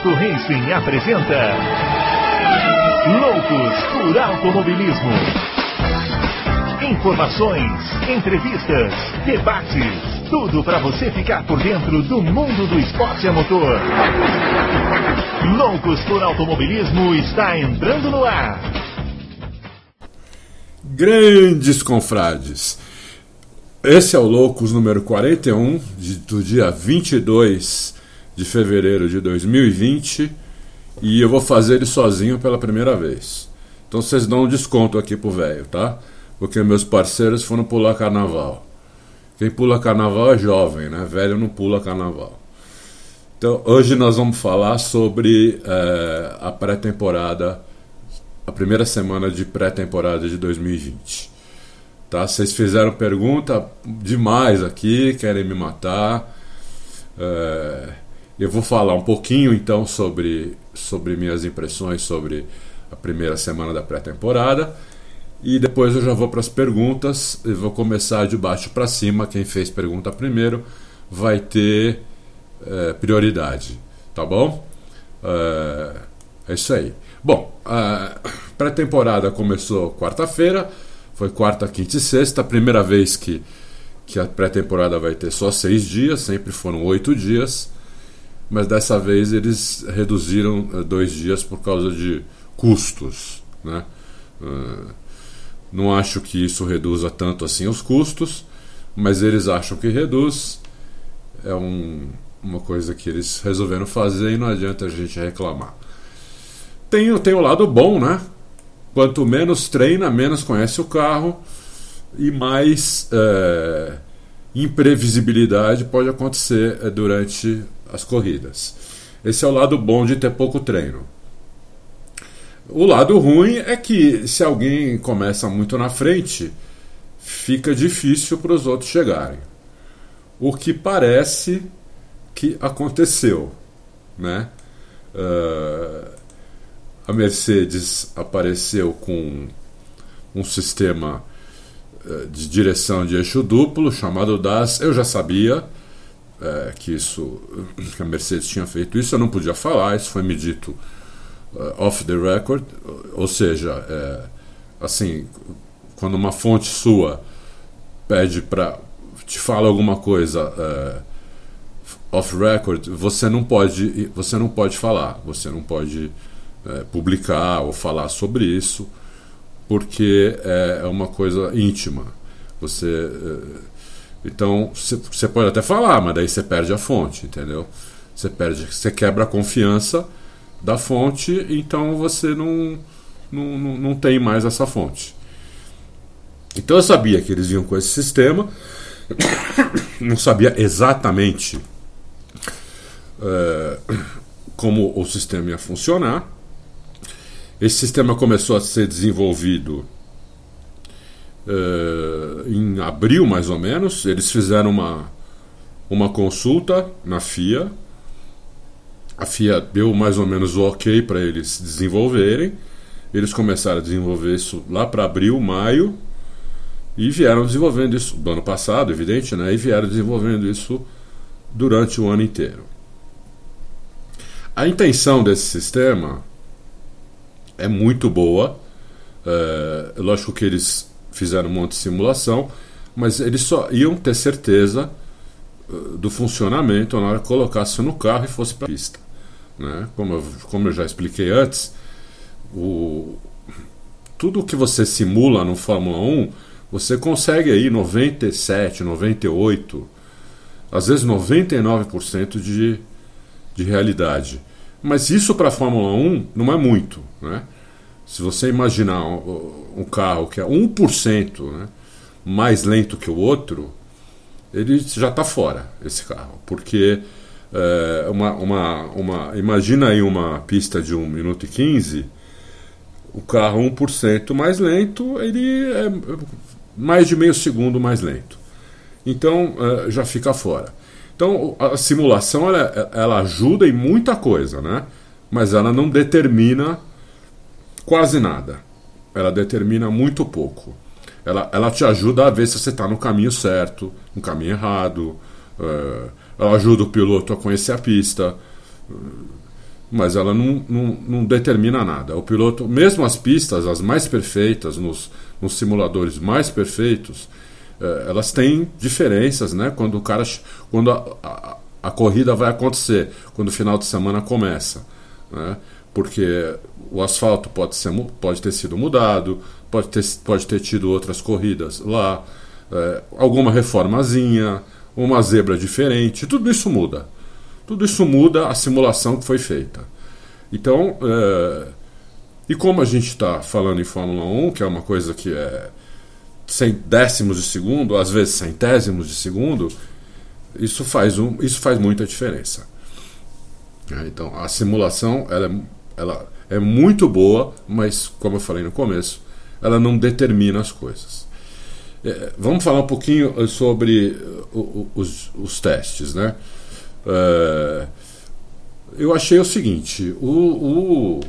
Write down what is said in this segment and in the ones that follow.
Auto Racing apresenta Loucos por Automobilismo. Informações, entrevistas, debates, tudo para você ficar por dentro do mundo do esporte a motor. Loucos por Automobilismo está entrando no ar. Grandes confrades. Esse é o Loucos número 41 de, do dia 22 de fevereiro de 2020 e eu vou fazer ele sozinho pela primeira vez. Então vocês dão um desconto aqui pro velho, tá? Porque meus parceiros foram pular carnaval. Quem pula carnaval é jovem, né? Velho não pula carnaval. Então hoje nós vamos falar sobre é, a pré-temporada, a primeira semana de pré-temporada de 2020. Tá? Vocês fizeram pergunta demais aqui, querem me matar. É, eu vou falar um pouquinho então sobre, sobre minhas impressões sobre a primeira semana da pré-temporada e depois eu já vou para as perguntas e vou começar de baixo para cima. Quem fez pergunta primeiro vai ter é, prioridade, tá bom? É, é, isso aí. Bom, a pré-temporada começou quarta-feira, foi quarta, quinta e sexta, primeira vez que, que a pré-temporada vai ter só seis dias, sempre foram oito dias mas dessa vez eles reduziram uh, dois dias por causa de custos. Né? Uh, não acho que isso reduza tanto assim os custos, mas eles acham que reduz. É um, uma coisa que eles resolveram fazer e não adianta a gente reclamar. Tem, tem o lado bom, né? Quanto menos treina, menos conhece o carro e mais é, imprevisibilidade pode acontecer durante as corridas. Esse é o lado bom de ter pouco treino. O lado ruim é que se alguém começa muito na frente, fica difícil para os outros chegarem. O que parece que aconteceu, né? Uh, a Mercedes apareceu com um sistema uh, de direção de eixo duplo chamado DAS. Eu já sabia, é, que isso que a Mercedes tinha feito isso, eu não podia falar, isso foi me dito uh, off the record, ou seja, é, assim, quando uma fonte sua pede para te fala alguma coisa é, off record, você não pode você não pode falar, você não pode é, publicar ou falar sobre isso, porque é, é uma coisa íntima. Você então, você pode até falar, mas daí você perde a fonte, entendeu? Você perde, você quebra a confiança da fonte, então você não, não, não, tem mais essa fonte. Então eu sabia que eles vinham com esse sistema, não sabia exatamente é, como o sistema ia funcionar. Esse sistema começou a ser desenvolvido em abril mais ou menos, eles fizeram uma, uma consulta na FIA. A FIA deu mais ou menos o ok para eles desenvolverem. Eles começaram a desenvolver isso lá para abril, maio, e vieram desenvolvendo isso do ano passado, evidente, né? E vieram desenvolvendo isso durante o ano inteiro. A intenção desse sistema é muito boa. É, lógico que eles fizeram um monte de simulação, mas eles só iam ter certeza uh, do funcionamento na hora que colocasse no carro e fosse para a pista. Né? Como, eu, como eu já expliquei antes, o, tudo que você simula no Fórmula 1, você consegue aí 97, 98, às vezes 99% de, de realidade. Mas isso para a Fórmula 1 não é muito. Né? Se você imaginar um, carro que é 1% né, mais lento que o outro, ele já está fora, esse carro. Porque é, uma, uma, uma, imagina aí uma pista de 1 minuto e 15, o carro 1% mais lento, ele é mais de meio segundo mais lento. Então é, já fica fora. Então a simulação ela, ela ajuda em muita coisa, né? mas ela não determina quase nada. Ela determina muito pouco. Ela, ela te ajuda a ver se você está no caminho certo, no caminho errado. Uh, ela ajuda o piloto a conhecer a pista. Uh, mas ela não, não, não, determina nada. O piloto, mesmo as pistas, as mais perfeitas, nos, nos simuladores mais perfeitos, eh, elas têm diferenças, né? Quando o cara, quando a, a, a, corrida vai acontecer, quando o final de semana começa, né? Porque o asfalto pode, ser, pode ter sido mudado, pode ter, pode ter tido outras corridas lá, eh, alguma reformazinha, uma zebra diferente, tudo isso muda. Tudo isso muda a simulação que foi feita. Então, é, e como a gente está falando em Fórmula 1, que é uma coisa que é décimos de segundo, às vezes centésimos de segundo, isso faz, um, isso faz muita diferença. É, então, a simulação ela é, ela é muito boa, mas, como eu falei no começo, ela não determina as coisas. É, vamos falar um pouquinho sobre os, os testes, né? É, eu achei o seguinte: o, o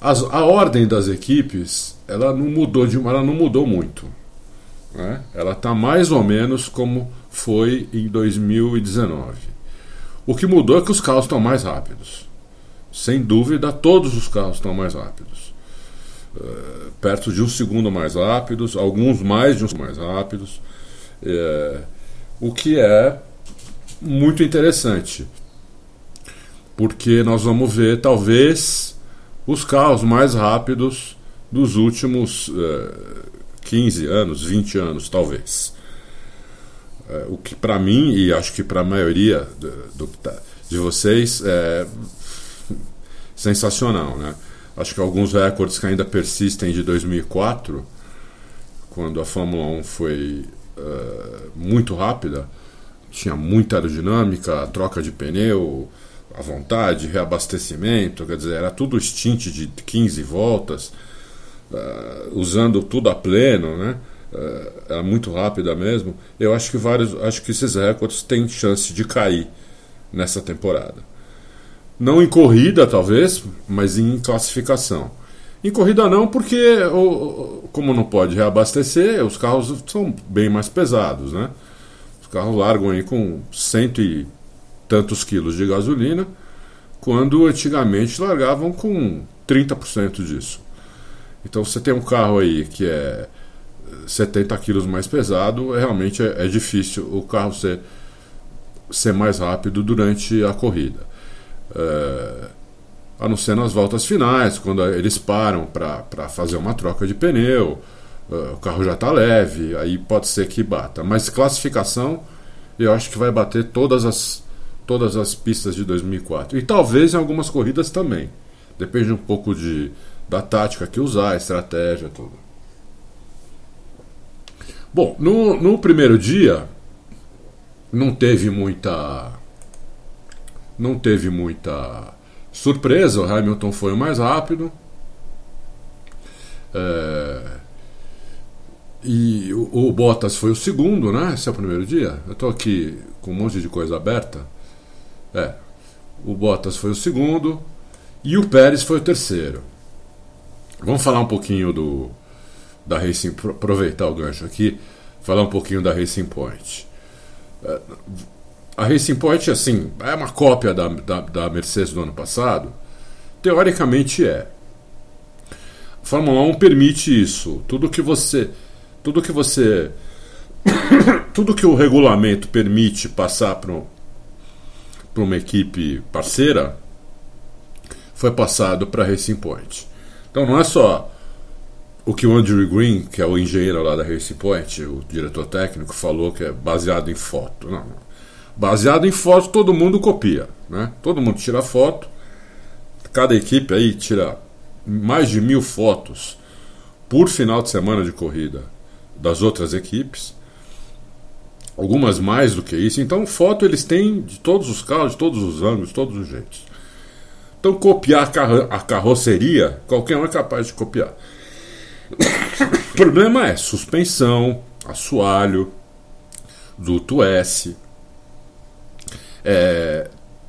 as, a ordem das equipes ela não mudou de ela não mudou muito. Né? Ela está mais ou menos como foi em 2019. O que mudou é que os carros estão mais rápidos. Sem dúvida, todos os carros estão mais rápidos. Uh, perto de um segundo mais rápidos, alguns mais de um mais rápidos. Uh, o que é muito interessante, porque nós vamos ver talvez os carros mais rápidos dos últimos uh, eh, 15 anos, 20 anos, talvez. Uh, o que para mim, e acho que para a maioria do, do, de vocês, é sensacional. Né? Acho que alguns recordes que ainda persistem de 2004, quando a Fórmula 1 foi uh, muito rápida, tinha muita aerodinâmica, troca de pneu à vontade, reabastecimento, quer dizer, era tudo stint de 15 voltas, uh, usando tudo a pleno, né? Uh, era muito rápida mesmo. Eu acho que vários, acho que esses recordes têm chance de cair nessa temporada. Não em corrida, talvez, mas em classificação. Em corrida não, porque como não pode reabastecer, os carros são bem mais pesados, né? carros largam aí com cento e tantos quilos de gasolina, quando antigamente largavam com 30% disso. Então você tem um carro aí que é 70 quilos mais pesado, realmente é, é, difícil o carro ser, ser mais rápido durante a corrida. É, a não ser nas voltas finais, quando eles param para fazer uma troca de pneu, uh, o carro já está leve, aí pode ser que bata. Mas classificação, eu acho que vai bater todas as, todas as pistas de 2004. E talvez em algumas corridas também. Depende um pouco de, da tática que usar, estratégia, tudo. Bom, no, no primeiro dia não teve muita não teve muita surpresa. O Hamilton foi o mais rápido. É, e o, o, Bottas foi o segundo, né? Esse é o primeiro dia. Eu estou aqui com um monte de coisa aberta. É. O Bottas foi o segundo e o Pérez foi o terceiro. Vamos falar um pouquinho do da Racing, aproveitar o gancho aqui, falar um pouquinho da Racing Point. É, a Racing Point, assim, é uma cópia da, da, da Mercedes do ano passado? Teoricamente é. A Fórmula 1 permite isso. Tudo que você tudo que você. tudo que o regulamento permite passar para uma equipe parceira foi passado para a Racing Point. Então não é só o que o Andrew Green, que é o engenheiro lá da Racing Point, o diretor técnico, falou que é baseado em foto. Não, não. Baseado em foto, todo mundo copia. Né? Todo mundo tira foto. Cada equipe aí tira mais de mil fotos por final de semana de corrida das outras equipes, algumas mais do que isso. Então, foto eles têm de todos os carros, de todos os ângulos, de todos os jeitos. Então, copiar a, carro a carroceria, qualquer um é capaz de copiar. o problema é suspensão, assoalho, duto S, é,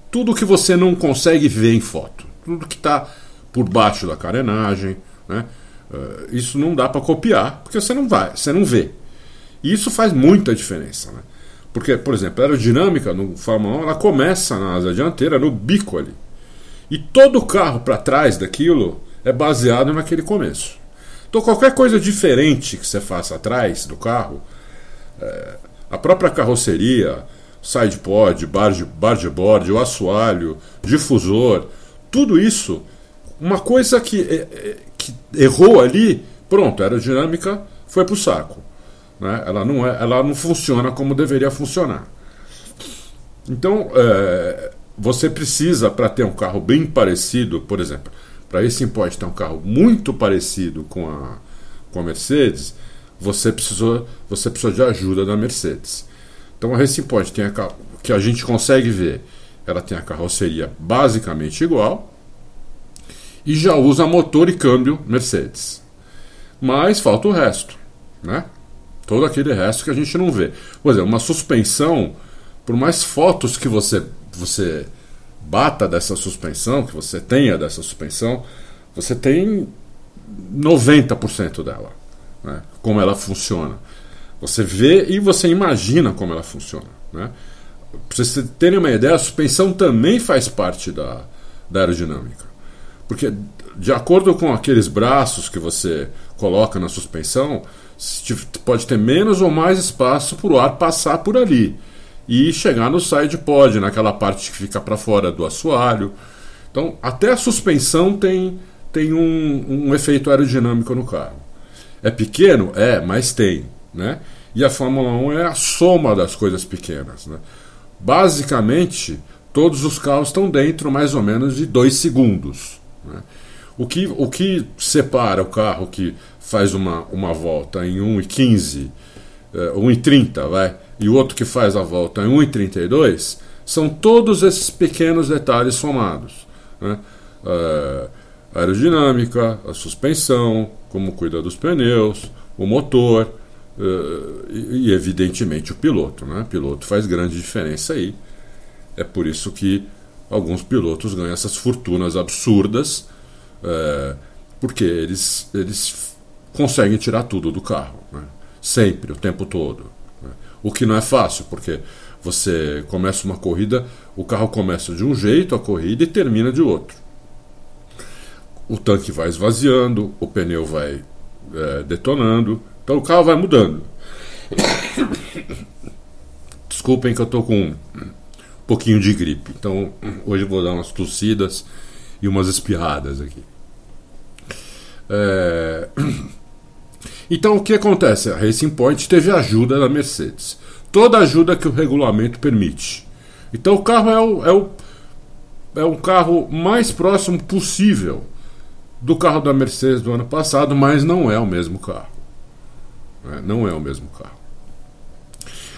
tudo que você não consegue ver em foto, tudo que está por baixo da carenagem, né? Uh, isso não dá para copiar, porque você não vai, você não vê. E isso faz muita diferença. Né? Porque, por exemplo, a aerodinâmica no Fórmula 1 ela começa na asa dianteira, no bico ali. E todo o carro para trás daquilo é baseado naquele começo. Então qualquer coisa diferente que você faça atrás do carro, é, a própria carroceria, sidepod, barge, bargeboard, o assoalho, difusor, tudo isso, uma coisa que, é, é, que errou ali, pronto, a aerodinâmica foi para o saco. Né? Ela, não é, ela não funciona como deveria funcionar. Então, é, você precisa, para ter um carro bem parecido, por exemplo, para esse Point ter um carro muito parecido com a, com a Mercedes, você precisou, você precisou de ajuda da Mercedes. Então a Racing tem a, que a gente consegue ver, ela tem a carroceria basicamente igual e já usa motor e câmbio Mercedes. Mas falta o resto, né? Todo aquele resto que a gente não vê. Por exemplo, uma suspensão, por mais fotos que você você bata dessa suspensão, que você tenha dessa suspensão, você tem 90% dela, né? como ela funciona. Você vê e você imagina como ela funciona. Né? Para vocês terem uma ideia, a suspensão também faz parte da, da aerodinâmica. Porque, de acordo com aqueles braços que você coloca na suspensão, pode ter menos ou mais espaço para o ar passar por ali e chegar no side pod, naquela parte que fica para fora do assoalho. Então, até a suspensão tem, tem um, um efeito aerodinâmico no carro. É pequeno? É, mas tem. Né? E a Fórmula 1 é a soma das coisas pequenas. Né? Basicamente, todos os carros estão dentro mais ou menos de 2 segundos. Né? O, que, o que separa o carro que faz uma, uma volta em 1,15, uh, 1,30, vai, e o outro que faz a volta em 1,32, são todos esses pequenos detalhes somados. Né? Uh, aerodinâmica, a suspensão, como cuida dos pneus, o motor uh, e, evidentemente, o piloto. Né? O piloto faz grande diferença aí. É por isso que alguns pilotos ganham essas fortunas absurdas, uh, porque eles, eles conseguem tirar tudo do carro. Né? Sempre, o tempo todo. O que não é fácil, porque você começa uma corrida, o carro começa de um jeito a corrida e termina de outro. O tanque vai esvaziando, o pneu vai é, detonando, então o carro vai mudando. Desculpem que eu estou com um pouquinho de gripe, então hoje eu vou dar umas tossidas e umas espirradas aqui. É... Então o que acontece? A Racing Point teve ajuda da Mercedes. Toda ajuda que o regulamento permite. Então o carro é o, é o, é o carro mais próximo possível do carro da Mercedes do ano passado, mas não é o mesmo carro. É, não é o mesmo carro.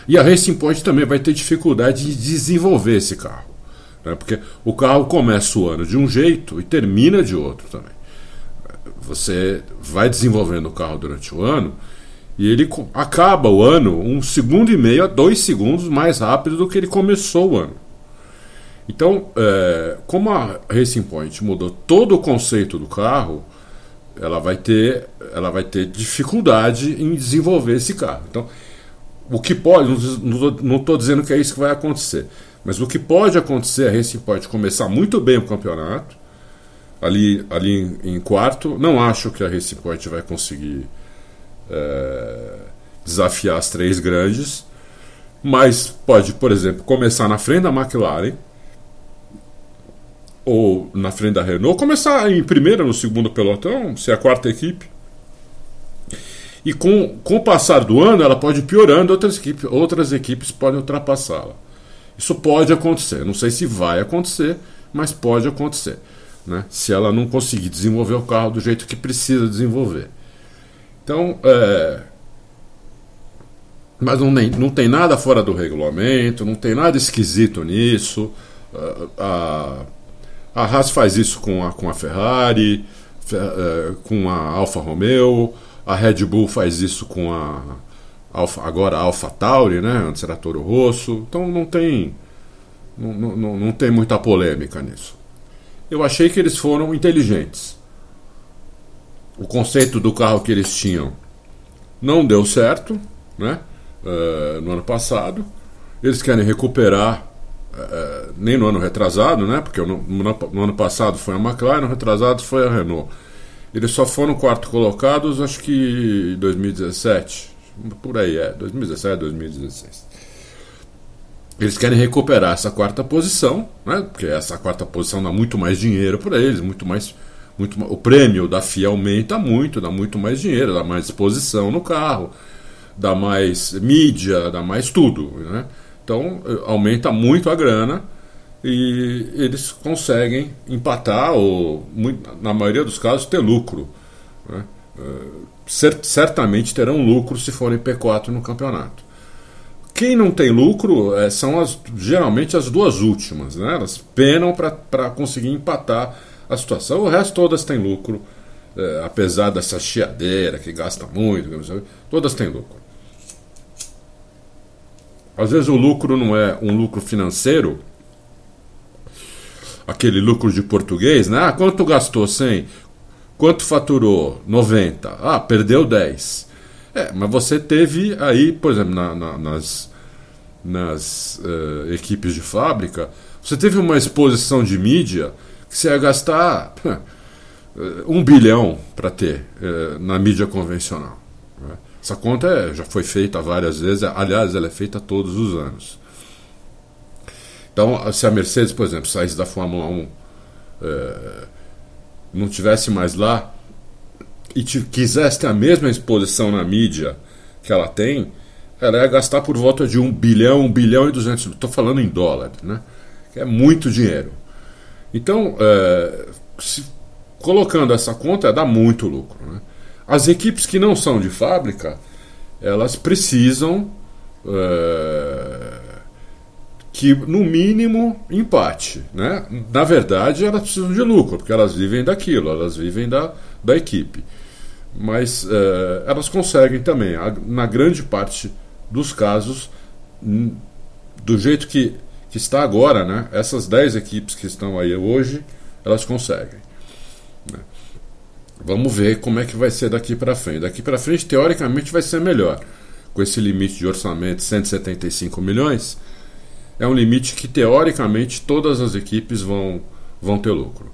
E a Racing Point também vai ter dificuldade de desenvolver esse carro. Né? Porque o carro começa o ano de um jeito e termina de outro também você vai desenvolvendo o carro durante o ano e ele acaba o ano um segundo e meio a dois segundos mais rápido do que ele começou o ano. Então, é, como a Racing Point mudou todo o conceito do carro, ela vai ter, ela vai ter dificuldade em desenvolver esse carro. Então, o que pode, não estou dizendo que é isso que vai acontecer, mas o que pode acontecer, a Racing Point começar muito bem o campeonato, ali, ali em, em, quarto. Não acho que a Racing Point vai conseguir é, desafiar as três grandes, mas pode, por exemplo, começar na frente da McLaren ou na frente da Renault, começar em primeira no segundo pelotão, ser a quarta equipe. E com, com o passar do ano, ela pode ir piorando, outras equipes, outras equipes podem ultrapassá-la. Isso pode acontecer. Não sei se vai acontecer, mas pode acontecer né? se ela não conseguir desenvolver o carro do jeito que precisa desenvolver. Então, é... mas não, nem, não tem nada fora do regulamento, não tem nada esquisito nisso. A Haas faz isso com a, com a Ferrari, é, com a Alfa Romeo, a Red Bull faz isso com a Alfa, agora a Alfa Tauri, né? antes era Toro Rosso. Então não tem, não, não, não tem muita polêmica nisso eu achei que eles foram inteligentes. O conceito do carro que eles tinham não deu certo, né? Uh, no ano passado. Eles querem recuperar uh, nem no ano retrasado, né? Porque no, no, ano passado foi a McLaren, no retrasado foi a Renault. Eles só foram quarto colocados, acho que em 2017. Por aí, é. 2017, 2016. Eles querem recuperar essa quarta posição, né? Porque essa quarta posição dá muito mais dinheiro para eles, muito mais. Muito, o prêmio da FIA aumenta muito, dá muito mais dinheiro, dá mais exposição no carro, dá mais mídia, dá mais tudo. Né? Então aumenta muito a grana e eles conseguem empatar ou, na maioria dos casos, ter lucro. Né? certamente terão lucro se forem P4 no campeonato. Quem não tem lucro é, são as, geralmente as duas últimas, né? elas penam para conseguir empatar a situação. O resto todas têm lucro, é, apesar dessa chiadeira que gasta muito, todas têm lucro. Às vezes o lucro não é um lucro financeiro, aquele lucro de português, né? Ah, quanto gastou 100? Quanto faturou? 90. Ah, perdeu 10. É, mas você teve aí, por exemplo, na, na, nas, nas uh, equipes de fábrica, você teve uma exposição de mídia que você ia gastar um bilhão para ter uh, na mídia convencional. Né? Essa conta é, já foi feita várias vezes, aliás, ela é feita todos os anos. Então, se a Mercedes, por exemplo, saísse da Fórmula 1, é, não tivesse mais lá e te, quisesse ter a mesma exposição na mídia que ela tem, ela ia gastar por volta de 1 bilhão, 1 bilhão e 200. Estou falando em dólar, né? Que é muito dinheiro. Então, é, se, colocando essa conta, dá muito lucro. Né? As equipes que não são de fábrica, elas precisam. É, que no mínimo empate, né? Na verdade, elas precisam de lucro, porque elas vivem daquilo, elas vivem da, da equipe. Mas uh, elas conseguem também, na grande parte dos casos, do jeito que, que está agora, né? Essas 10 equipes que estão aí hoje, elas conseguem. Vamos ver como é que vai ser daqui para frente. Daqui para frente, teoricamente, vai ser melhor. Com esse limite de orçamento de 175 milhões, é um limite que teoricamente todas as equipes vão, vão ter lucro.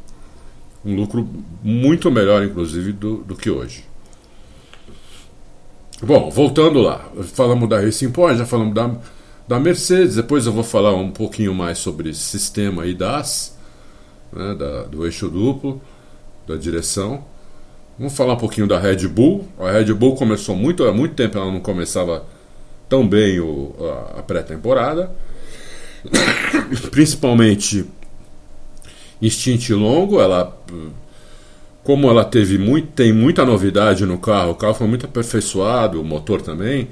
Um lucro muito melhor, inclusive, do, do que hoje. Bom, voltando lá, falamos da Racing Point, já falamos da, da Mercedes, depois eu vou falar um pouquinho mais sobre esse sistema aí das, né, da, do eixo duplo, da direção. Vamos falar um pouquinho da Red Bull. A Red Bull começou muito, há muito tempo ela não começava tão bem o, a, pré-temporada. principalmente instinto longo, ela como ela teve muito, tem muita novidade no carro, o carro foi muito aperfeiçoado, o motor também,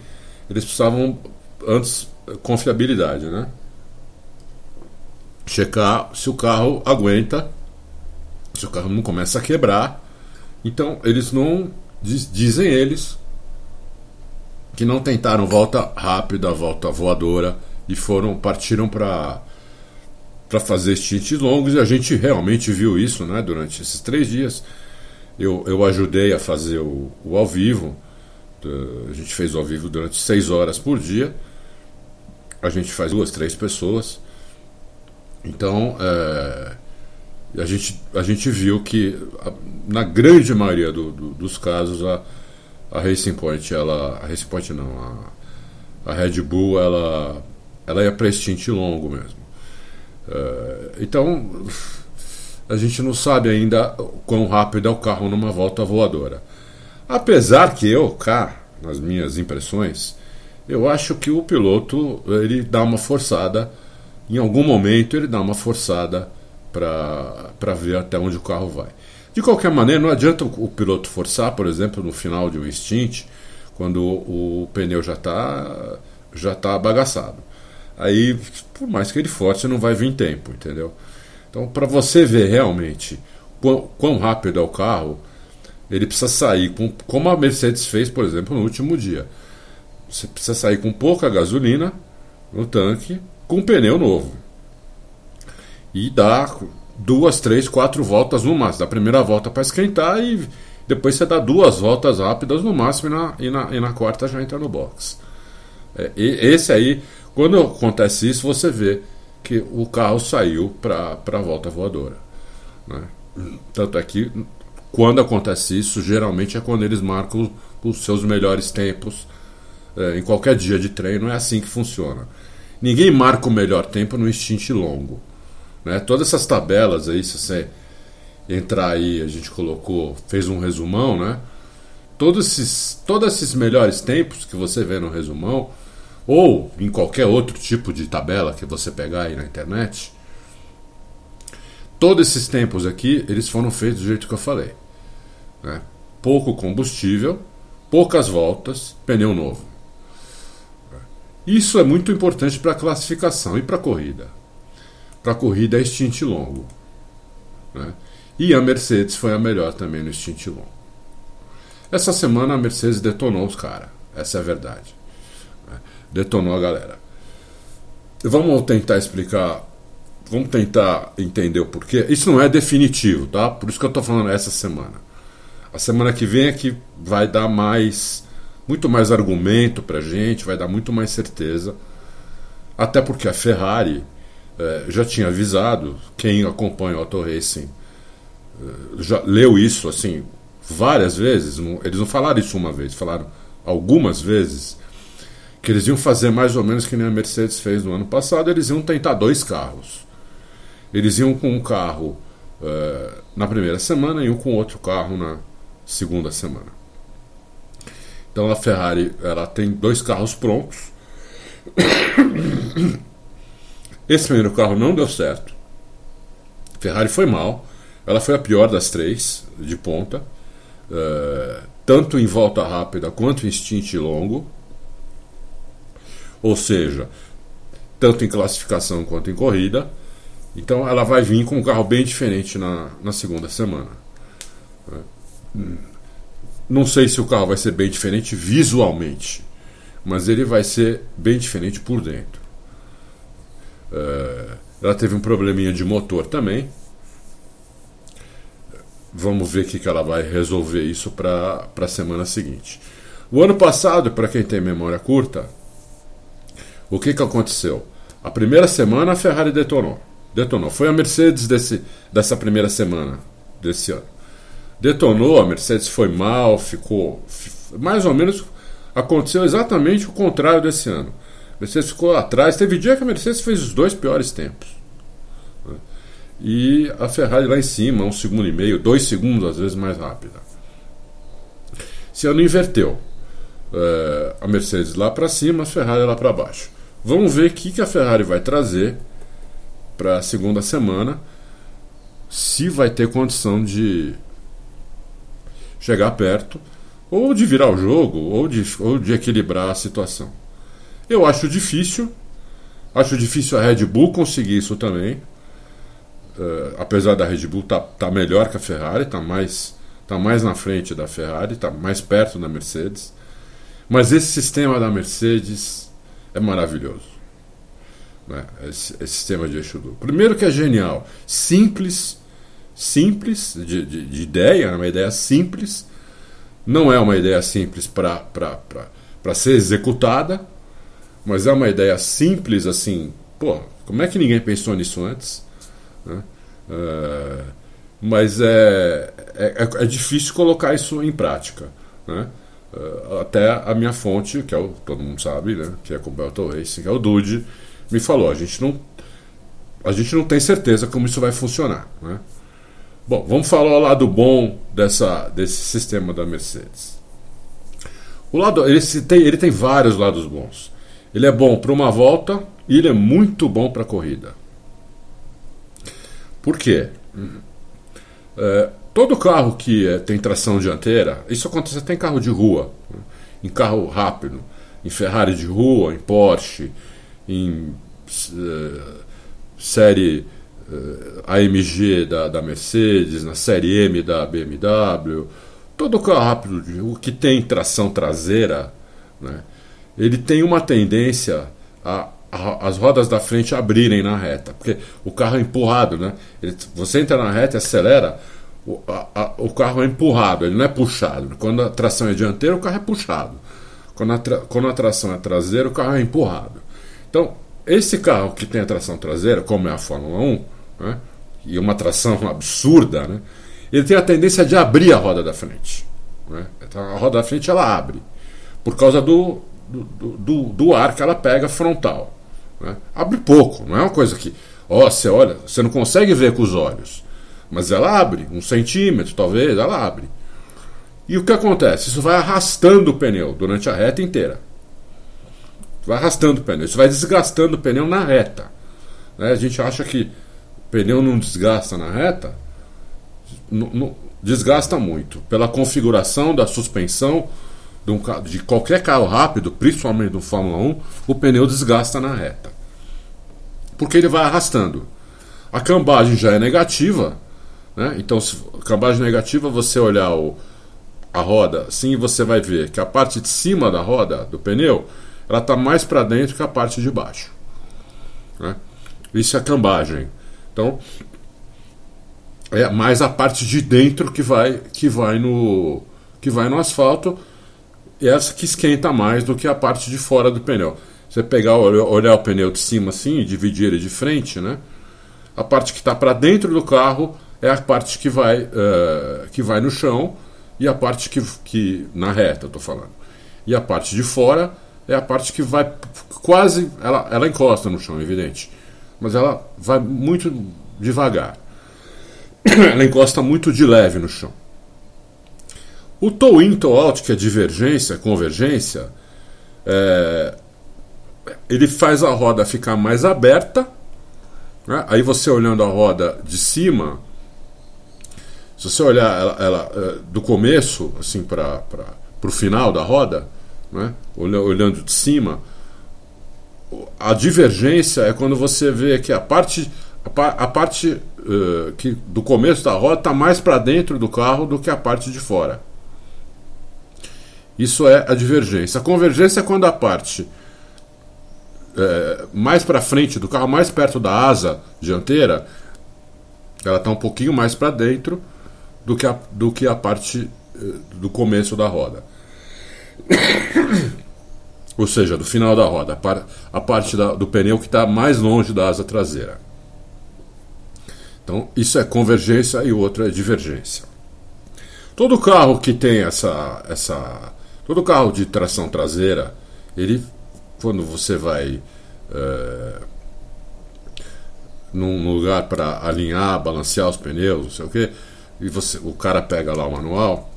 eles precisavam antes confiabilidade, né? Checar se o carro aguenta, se o carro não começa a quebrar. Então, eles não dizem eles que não tentaram volta rápida, volta voadora e foram partiram para para fazer stints longos e a gente realmente viu isso né, durante esses três dias. Eu, eu ajudei a fazer o, o ao vivo, a gente fez o ao vivo durante seis horas por dia. A gente faz duas, três pessoas. Então é, a, gente, a gente viu que a, na grande maioria do, do, dos casos a, a Racing Point, ela. A Racing Point não, a, a Red Bull ela ela ia para stint longo mesmo. Uh, então, a gente não sabe ainda quão rápido é o carro numa volta voadora. Apesar que eu, cá, nas minhas impressões, eu acho que o piloto ele dá uma forçada, em algum momento ele dá uma forçada para ver até onde o carro vai. De qualquer maneira, não adianta o piloto forçar, por exemplo, no final de um stint, quando o, o pneu já está já tá bagaçado. Aí, por mais que ele force, não vai vir tempo, entendeu? Então, para você ver realmente quão, quão, rápido é o carro, ele precisa sair com, como a Mercedes fez, por exemplo, no último dia. Você precisa sair com pouca gasolina no tanque, com um pneu novo. E dar duas, três, quatro voltas no máximo. Da primeira volta para esquentar e depois você dá duas voltas rápidas no máximo e na, e na, e na quarta já entra no box. É, esse aí quando acontece isso, você vê que o carro saiu para a volta voadora. Né? Tanto é que quando acontece isso, geralmente é quando eles marcam os seus melhores tempos é, em qualquer dia de treino, é assim que funciona. Ninguém marca o melhor tempo no instinte longo. Né? Todas essas tabelas aí, se você entrar aí, a gente colocou, fez um resumão, né? Todos esses, todos esses melhores tempos que você vê no resumão, ou em qualquer outro tipo de tabela que você pegar aí na internet, todos esses tempos aqui, eles foram feitos do jeito que eu falei. Né? Pouco combustível, poucas voltas, pneu novo. Isso é muito importante para a classificação e para a corrida. Para a corrida é longo. Né? E a Mercedes foi a melhor também no stint longo. Essa semana a Mercedes detonou os caras. Essa é a verdade. Né? Detonou a galera. Vamos tentar explicar. Vamos tentar entender o porquê. Isso não é definitivo, tá? Por isso que eu estou falando essa semana. A semana que vem é que vai dar mais, muito mais argumento para gente, vai dar muito mais certeza. Até porque a Ferrari eh, já tinha avisado, quem acompanha o Auto Racing eh, já leu isso assim várias vezes. Eles não falaram isso uma vez, falaram algumas vezes que eles iam fazer mais ou menos que nem a Mercedes fez no ano passado. Eles iam tentar dois carros. Eles iam com um carro eh, na primeira semana e um com outro carro na, segunda semana. Então a Ferrari ela tem dois carros prontos. Esse primeiro carro não deu certo. Ferrari foi mal. Ela foi a pior das três de ponta, uh, tanto em volta rápida quanto em stint longo. Ou seja, tanto em classificação quanto em corrida. Então ela vai vir com um carro bem diferente na, na segunda semana. Não sei se o carro vai ser bem diferente visualmente, mas ele vai ser bem diferente por dentro. Uh, ela teve um probleminha de motor também. Vamos ver o que, que ela vai resolver isso para a semana seguinte. O ano passado, para quem tem memória curta, o que, que aconteceu? A primeira semana a Ferrari detonou. Detonou. Foi a Mercedes desse, dessa primeira semana desse ano detonou, a Mercedes foi mal, ficou. Mais ou menos aconteceu exatamente o contrário desse ano. Mercedes ficou atrás. Teve dia que a Mercedes fez os dois piores tempos. Né? E a Ferrari lá em cima, um segundo e meio, dois segundos às vezes mais rápida. Esse ano inverteu. É, a Mercedes lá para cima, a Ferrari lá para baixo. Vamos ver o que, que a Ferrari vai trazer para a segunda semana. Se vai ter condição de chegar perto, ou de virar o jogo, ou de, ou de equilibrar a situação. Eu acho difícil, acho difícil a Red Bull conseguir isso também. Uh, apesar da Red Bull tá, tá melhor que a Ferrari, está mais, tá mais na frente da Ferrari, está mais perto da Mercedes. Mas esse sistema da Mercedes é maravilhoso. Né? Esse, esse sistema de eixo duplo. Primeiro que é genial, simples, simples de, de, de ideia, é uma ideia simples, não é uma ideia simples para ser executada, mas é uma ideia simples assim. Pô, como é que ninguém pensou nisso antes? Né? Uh, mas é, é, é, difícil colocar isso em prática. Né? Uh, até a minha fonte, que é o, todo mundo sabe, né? que é com o Racing, que é o Dude, me falou: a gente não, a gente não tem certeza como isso vai funcionar. Né? Bom, vamos falar o lado bom dessa, desse sistema da Mercedes. O lado, ele, tem, ele tem vários lados bons. Ele é bom para uma volta e ele é muito bom para corrida. Por quê? É, todo carro que é, tem tração dianteira, isso acontece até em carro de rua, em carro rápido, em Ferrari de rua, em Porsche, em uh, série uh, AMG da, da Mercedes, na série M da BMW, todo carro rápido, o que tem tração traseira, né, ele tem uma tendência a, a, as rodas da frente abrirem na reta, porque o carro é empurrado, né? Ele, você entra na reta acelera, o, a, o carro é empurrado, ele não é puxado. Quando a tração é dianteira, o carro é puxado. Quando a, tra, quando a tração é traseira, o carro é empurrado. Então, esse carro que tem a tração traseira, como é a Fórmula 1, né, e uma tração absurda, né, ele tem a tendência de abrir a roda da frente. Né? Então, a roda da frente ela abre, por causa do, do, do, do ar que ela pega frontal. Né? Abre pouco, não é uma coisa que, ó, você olha, você não consegue ver com os olhos, mas ela abre, um centímetro talvez, ela abre. E o que acontece? Isso vai arrastando o pneu durante a reta inteira. Vai arrastando o pneu, isso vai desgastando o pneu na reta. Né? A gente acha que o pneu não desgasta na reta, desgasta muito pela configuração da suspensão de, um, de qualquer carro rápido, principalmente do Fórmula 1, o pneu desgasta na reta. Porque ele vai arrastando. A cambagem já é negativa, né? então se a cambagem negativa, você olhar o, a roda assim, você vai ver que a parte de cima da roda, do pneu, ela está mais para dentro que a parte de baixo. Né? Isso é a cambagem. Então, é mais a parte de dentro que vai que vai no que vai no asfalto essa que esquenta mais do que a parte de fora do pneu. Você pegar olhar o pneu de cima assim, e dividir ele de frente, né? A parte que está para dentro do carro é a parte que vai uh, que vai no chão e a parte que, que na reta, estou falando. E a parte de fora é a parte que vai quase ela, ela encosta no chão, evidente, mas ela vai muito devagar. ela encosta muito de leve no chão. O toe in, toe out, que é divergência, convergência, é, ele faz a roda ficar mais aberta. Né? Aí você olhando a roda de cima, se você olhar ela, ela é, do começo assim para o final da roda, né? olhando de cima, a divergência é quando você vê que a parte a, parte uh, que do começo da roda está mais para dentro do carro do que a parte de fora. Isso é a divergência. A convergência é quando a parte é, mais para frente do carro, mais perto da asa dianteira, ela está um pouquinho mais para dentro do que a, do que a parte é, do começo da roda. Ou seja, do final da roda, a, par, a parte da, do pneu que está mais longe da asa traseira. Então, isso é convergência e o outro é divergência. Todo carro que tem essa, essa Todo carro de tração traseira, ele, quando você vai é, num lugar para alinhar, balancear os pneus, não sei o que, e você, o cara pega lá o manual,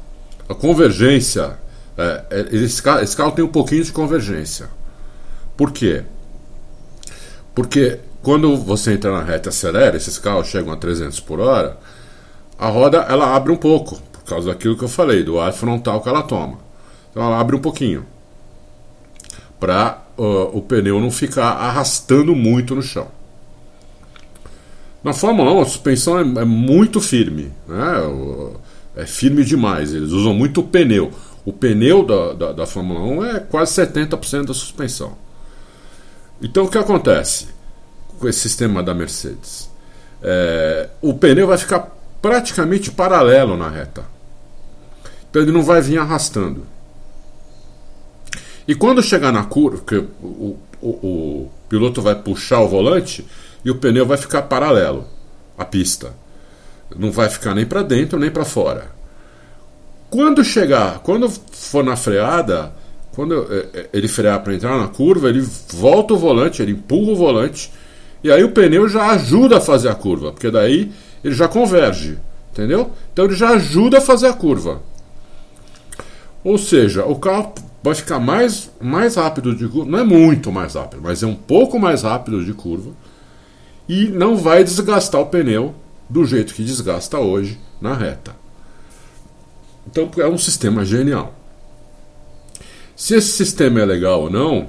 a convergência, é, é, esse, carro, esse carro tem um pouquinho de convergência. Por quê? Porque quando você entra na reta e acelera, esses carros chegam a 300 por hora, a roda ela abre um pouco, por causa daquilo que eu falei, do ar frontal que ela toma. Então ela abre um pouquinho para uh, o pneu não ficar arrastando muito no chão. Na Fórmula 1 a suspensão é, é muito firme, né? é firme demais. Eles usam muito o pneu. O pneu da, da, da Fórmula 1 é quase 70% da suspensão. Então o que acontece com esse sistema da Mercedes? É, o pneu vai ficar praticamente paralelo na reta. Então ele não vai vir arrastando. E quando chegar na curva, que o, o, o piloto vai puxar o volante e o pneu vai ficar paralelo à pista. Não vai ficar nem para dentro nem para fora. Quando chegar, quando for na freada, quando é, é, ele frear para entrar na curva, ele volta o volante, ele empurra o volante e aí o pneu já ajuda a fazer a curva, porque daí ele já converge, entendeu? Então ele já ajuda a fazer a curva. Ou seja, o carro vai ficar mais, mais rápido de curva, não é muito mais rápido, mas é um pouco mais rápido de curva e não vai desgastar o pneu do jeito que desgasta hoje na reta. Então é um sistema genial. Se esse sistema é legal ou não,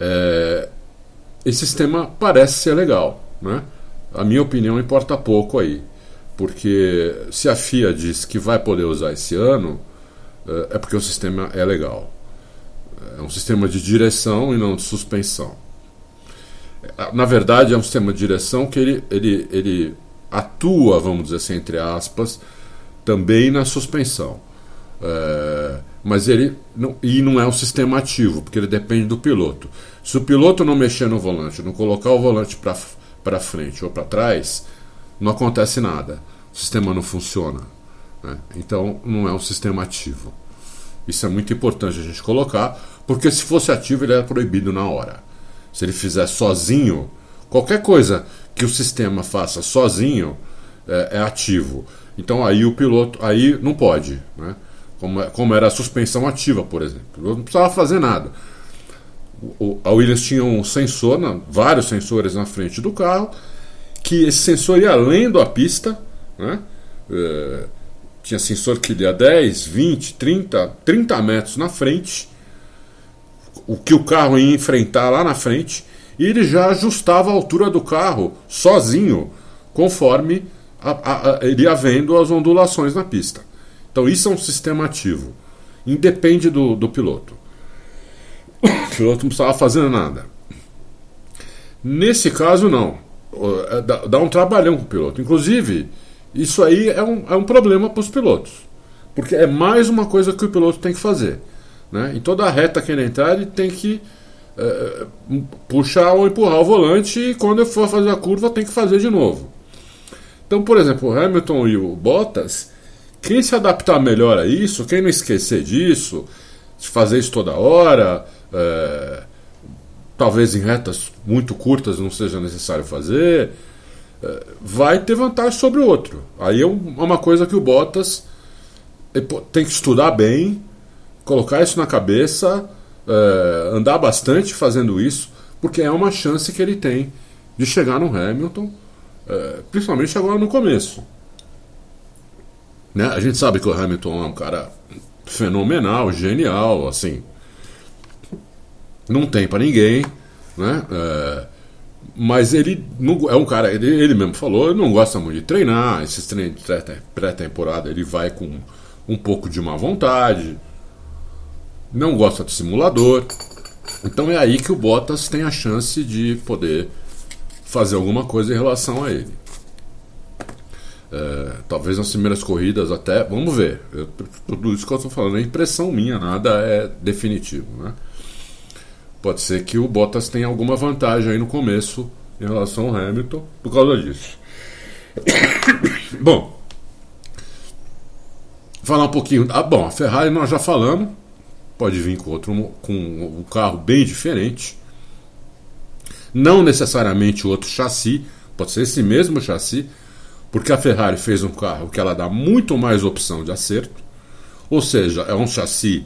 é, esse sistema parece ser legal. Né? A minha opinião importa pouco aí. Porque se a FIA diz que vai poder usar esse ano, é porque o sistema é legal. É um sistema de direção e não de suspensão. Eh, na verdade, é um sistema de direção que ele, ele, ele atua, vamos dizer assim, entre aspas, também na suspensão. É, mas ele não, e não é um sistema ativo, porque ele depende do piloto. Se o piloto não mexer no volante, não colocar o volante para frente ou para trás, não acontece nada. O sistema não funciona. Né? Então não é um sistema ativo. Isso é muito importante a gente colocar, porque se fosse ativo ele era proibido na hora. Se ele fizer sozinho, qualquer coisa que o sistema faça sozinho é, é ativo. Então aí o piloto aí não pode, né? como, é, como era a suspensão ativa, por exemplo. Não precisava fazer nada. A Williams tinha um sensor, vários sensores na frente do carro, que esse sensor ia além da pista, né? É, tinha sensor que ia 10, 20, 30, 30 metros na frente, o que o carro ia enfrentar lá na frente, e ele já ajustava a altura do carro sozinho, conforme a, a, a, ele ia vendo as ondulações na pista. Então isso é um sistema ativo, independe do, do piloto. O piloto não precisava fazer nada. Nesse caso, não. É, dá um trabalhão com o piloto. Inclusive, isso aí é um, é um problema para os pilotos. Porque é mais uma coisa que o piloto tem que fazer. Né? Em toda a reta que ele entrar, ele tem que é, puxar ou empurrar o volante e quando ele for fazer a curva tem que fazer de novo. Então, por exemplo, o Hamilton e o Bottas, quem se adaptar melhor a isso, quem não esquecer disso, de fazer isso toda hora, é, talvez em retas muito curtas não seja necessário fazer, vai ter vantagem sobre o outro. Aí é uma coisa que o Bottas tem que estudar bem, colocar isso na cabeça, é, andar bastante fazendo isso, porque é uma chance que ele tem de chegar no Hamilton, é, principalmente agora no começo. Né? A gente sabe que o Hamilton é um cara fenomenal, genial, assim. Não tem para ninguém, né? É, mas ele não, é um cara, ele, ele mesmo falou, não gosta muito de treinar, esses treinos pré-temporada ele vai com um pouco de má vontade, não gosta de simulador. Então é aí que o Bottas tem a chance de poder fazer alguma coisa em relação a ele. É, talvez nas primeiras corridas até. Vamos ver. Eu, tudo isso que eu estou falando é impressão minha, nada é definitivo. Né? Pode ser que o Bottas tenha alguma vantagem aí no começo em relação ao Hamilton por causa disso. bom, falar um pouquinho. Ah, bom, a Ferrari nós já falamos. Pode vir com outro com um carro bem diferente. Não necessariamente outro chassi, pode ser esse mesmo chassi, porque a Ferrari fez um carro que ela dá muito mais opção de acerto, ou seja, é um chassi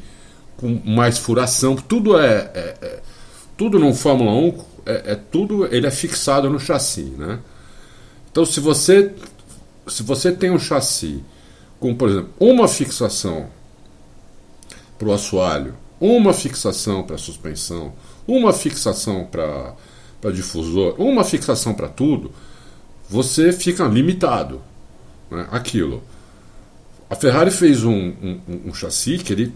com mais furação, tudo é, é, é tudo no Fórmula 1 é, é, tudo ele é fixado no chassi, né? Então se você se você tem um chassi com, por exemplo, uma fixação para o assoalho, uma fixação para a suspensão, uma fixação para difusor, uma fixação para tudo, você fica limitado né, aquilo. A Ferrari fez um, um, um, chassi que ele.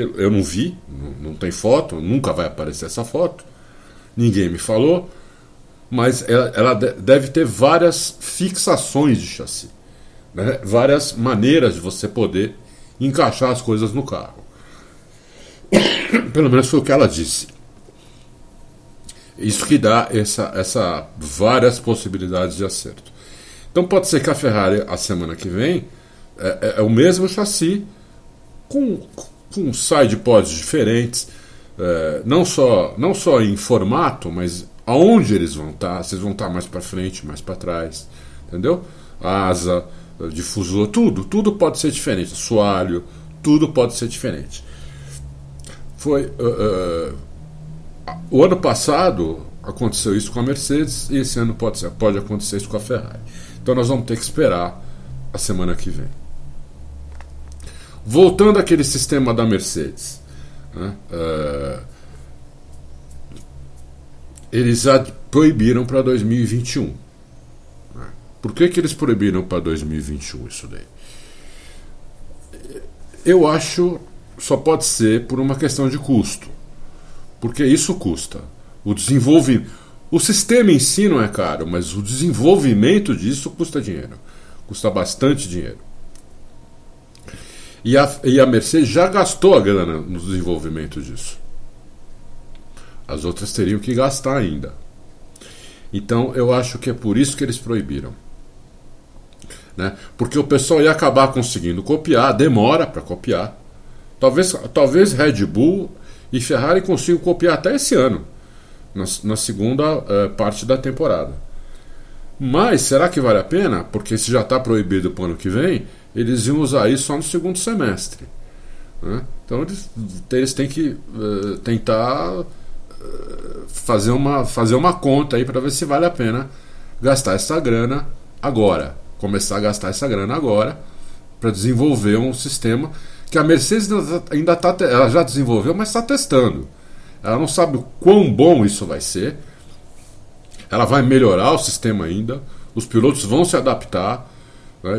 Eu não vi, não, não tem foto, nunca vai aparecer essa foto, ninguém me falou, mas ela, ela deve ter várias fixações de chassi, né, várias maneiras de você poder encaixar as coisas no carro. Pelo menos foi o que ela disse. Isso que dá essa, essa várias possibilidades de acerto. Então pode ser que a Ferrari, a semana que vem, é, é, é o mesmo chassi com, com side pods diferentes, é, não, só, não só em formato, mas aonde eles vão estar, se eles vão estar mais para frente, mais para trás, entendeu? Asa, difusor, tudo, tudo pode ser diferente, soalho, tudo pode ser diferente. Foi uh, uh, o ano passado aconteceu isso com a Mercedes e esse ano pode, ser, pode acontecer isso com a Ferrari. Então nós vamos ter que esperar a semana que vem. Voltando àquele sistema da Mercedes. Né, uh, eles já proibiram para 2021. Né? Por que, que eles proibiram para 2021 isso daí? Eu acho só pode ser por uma questão de custo. Porque isso custa. O desenvolvimento. O sistema em si não é caro, mas o desenvolvimento disso custa dinheiro. Custa bastante dinheiro. E a, e a Mercedes já gastou a grana no desenvolvimento disso. As outras teriam que gastar ainda. Então eu acho que é por isso que eles proibiram. Né? Porque o pessoal ia acabar conseguindo copiar, demora para copiar. Talvez, talvez Red Bull e Ferrari consigam copiar até esse ano, na, na segunda uh, parte da temporada. Mas será que vale a pena? Porque se já está proibido para o ano que vem, eles iam usar isso só no segundo semestre. Né? Então eles, eles têm que uh, tentar uh, fazer, uma, fazer uma conta aí para ver se vale a pena gastar essa grana agora. Começar a gastar essa grana agora para desenvolver um sistema que a Mercedes ainda está ela já desenvolveu, mas está testando. Ela não sabe o quão bom isso vai ser. Ela vai melhorar o sistema ainda. Os pilotos vão se adaptar,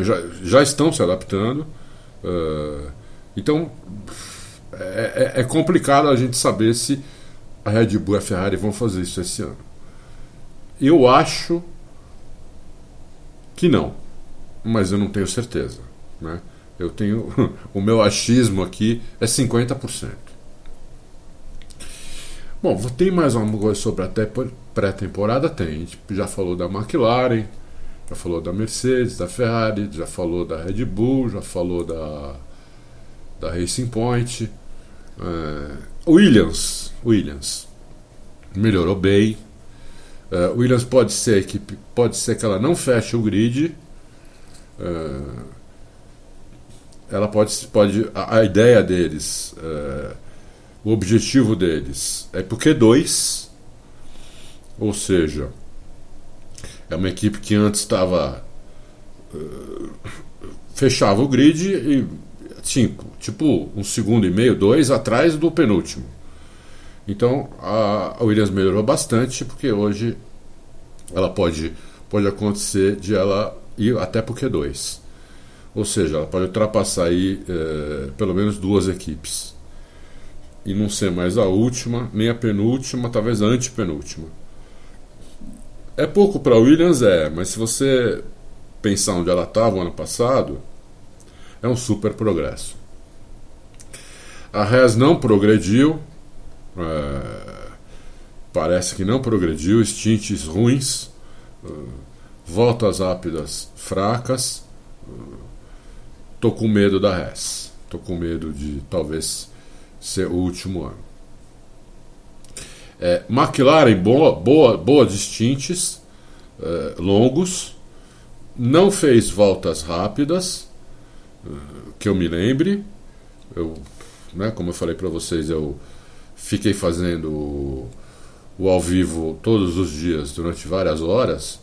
já, já estão se adaptando. Uh, então é, é, é, complicado a gente saber se a Red Bull e a Ferrari vão fazer isso esse ano. Eu acho que não, mas eu não tenho certeza. Né? Eu tenho. O meu achismo aqui é 50%. Bom, tem mais alguma coisa sobre a pré-temporada? Tem. A gente já falou da McLaren, já falou da Mercedes, da Ferrari, já falou da Red Bull, já falou da, da Racing Point. É, Williams. Williams. Melhorou bem. É, Williams pode ser que pode ser que ela não feche o grid. É, ela pode, pode a, a ideia deles, o objetivo deles é porque dois, ou seja, é uma equipe que antes estava uh, fechava o grid e cinco, tipo um segundo e meio, dois atrás do penúltimo. Então a, Williams melhorou bastante porque hoje ela pode pode acontecer de ela ir até porque dois. Ou seja, ela pode ultrapassar aí é, pelo menos duas equipes. E não ser mais a última, nem a penúltima, talvez a antepenúltima. É pouco para Williams, é, mas se você pensar onde ela estava o ano passado, é um super progresso. A Res não progrediu, é, parece que não progrediu, stints ruins, é, voltas rápidas fracas. É, Tô com medo da res. Tô com medo de talvez ser o último ano. É, McLaren, boa, boa, boas stints, é, longos, não fez voltas rápidas, é, que eu me lembre. Eu, né, como eu falei para vocês, eu fiquei fazendo o, o, ao vivo todos os dias durante várias horas.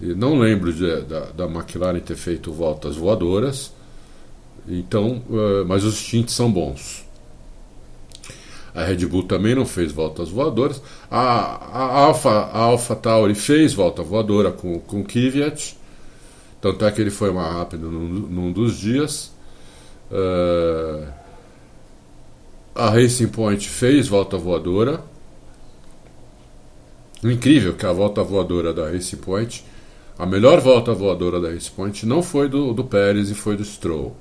E não lembro de, da, da McLaren ter feito voltas voadoras. Então, uh, mas os tintes são bons. A Red Bull também não fez voltas voadoras. A, a, Alpha, a Alpha Tauri fez volta voadora com, com Kvyat. Tanto é que ele foi mais rápido num, num dos dias. Uh, a Racing Point fez volta voadora. Incrível que a volta voadora da Racing Point, a melhor volta voadora da Racing Point não foi do, do Pérez e foi do Stroll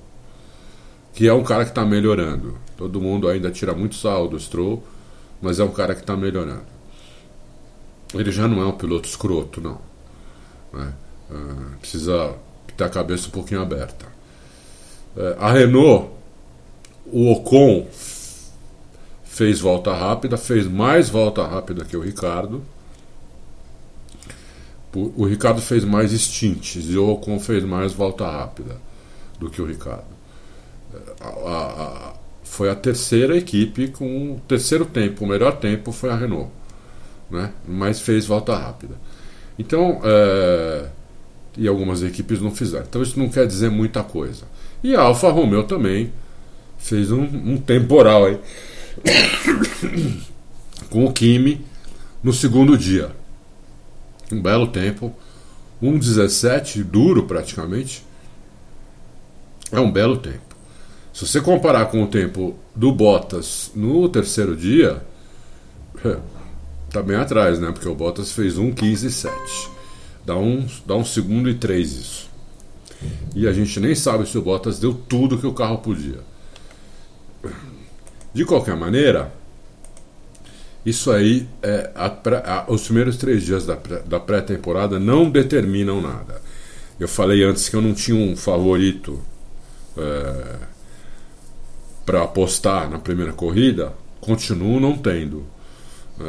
que é um cara que está melhorando. Todo mundo ainda tira muito sal do Stroll, mas é um cara que está melhorando. Ele já não é um piloto escroto, não. Né? Uh, precisa ter a cabeça um pouquinho aberta. Uh, a Renault, o Ocon fez volta rápida, fez mais volta rápida que o Ricardo. O Ricardo fez mais stints e o Ocon fez mais volta rápida do que o Ricardo a, a, foi a terceira equipe com o terceiro tempo, o melhor tempo foi a Renault, né? mas fez volta rápida. Então, é, e algumas equipes não fizeram. Então isso não quer dizer muita coisa. E a Alfa Romeo também fez um, um temporal aí com o Kimi no segundo dia. Um belo tempo, 1,17, duro praticamente. É um belo tempo. Se você comparar com o tempo do Bottas no terceiro dia, tá bem atrás, né? Porque o Bottas fez 1,15,7. Dá um, dá um segundo e três isso. E a gente nem sabe se o Bottas deu tudo que o carro podia. De qualquer maneira, isso aí, é, a, a, os primeiros três dias da, da pré-temporada não determinam nada. Eu falei antes que eu não tinha um favorito é, para apostar na primeira corrida, continuo não tendo.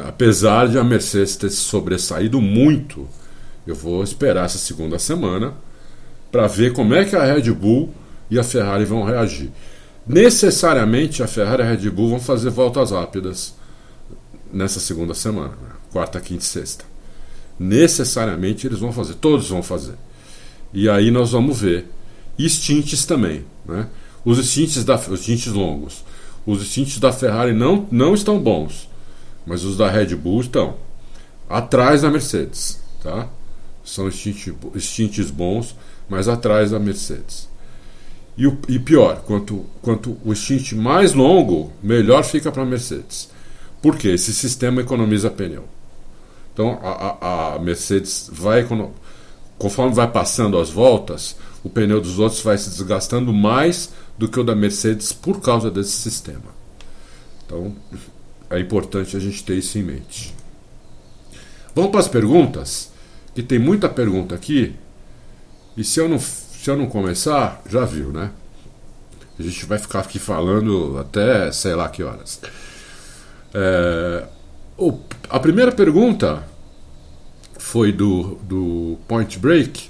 Apesar de a Mercedes ter se sobressaído muito, eu vou esperar essa segunda semana para ver como é que a Red Bull e a Ferrari vão reagir. Necessariamente a Ferrari e a Red Bull vão fazer voltas rápidas nessa segunda semana, né? quarta, quinta e sexta. Necessariamente eles vão fazer, todos vão fazer. E aí nós vamos ver. E stints também. Né? Os stints, da, os stints longos. Os stints da Ferrari não, não estão bons, mas os da Red Bull estão atrás da Mercedes. Tá? São stints, stints bons, mas atrás da Mercedes. E, o, e pior, quanto, quanto o stint mais longo, melhor fica para a Mercedes. Por quê? Esse sistema economiza pneu. Então a, a, a Mercedes vai, conforme vai passando as voltas, o pneu dos outros vai se desgastando mais do que o da Mercedes por causa desse sistema. Então é importante a gente ter isso em mente. Vamos para as perguntas, que tem muita pergunta aqui. E se eu não, se eu não começar, já viu, né? A gente vai ficar aqui falando até sei lá que horas. É, o, a primeira pergunta foi do, do Point Break.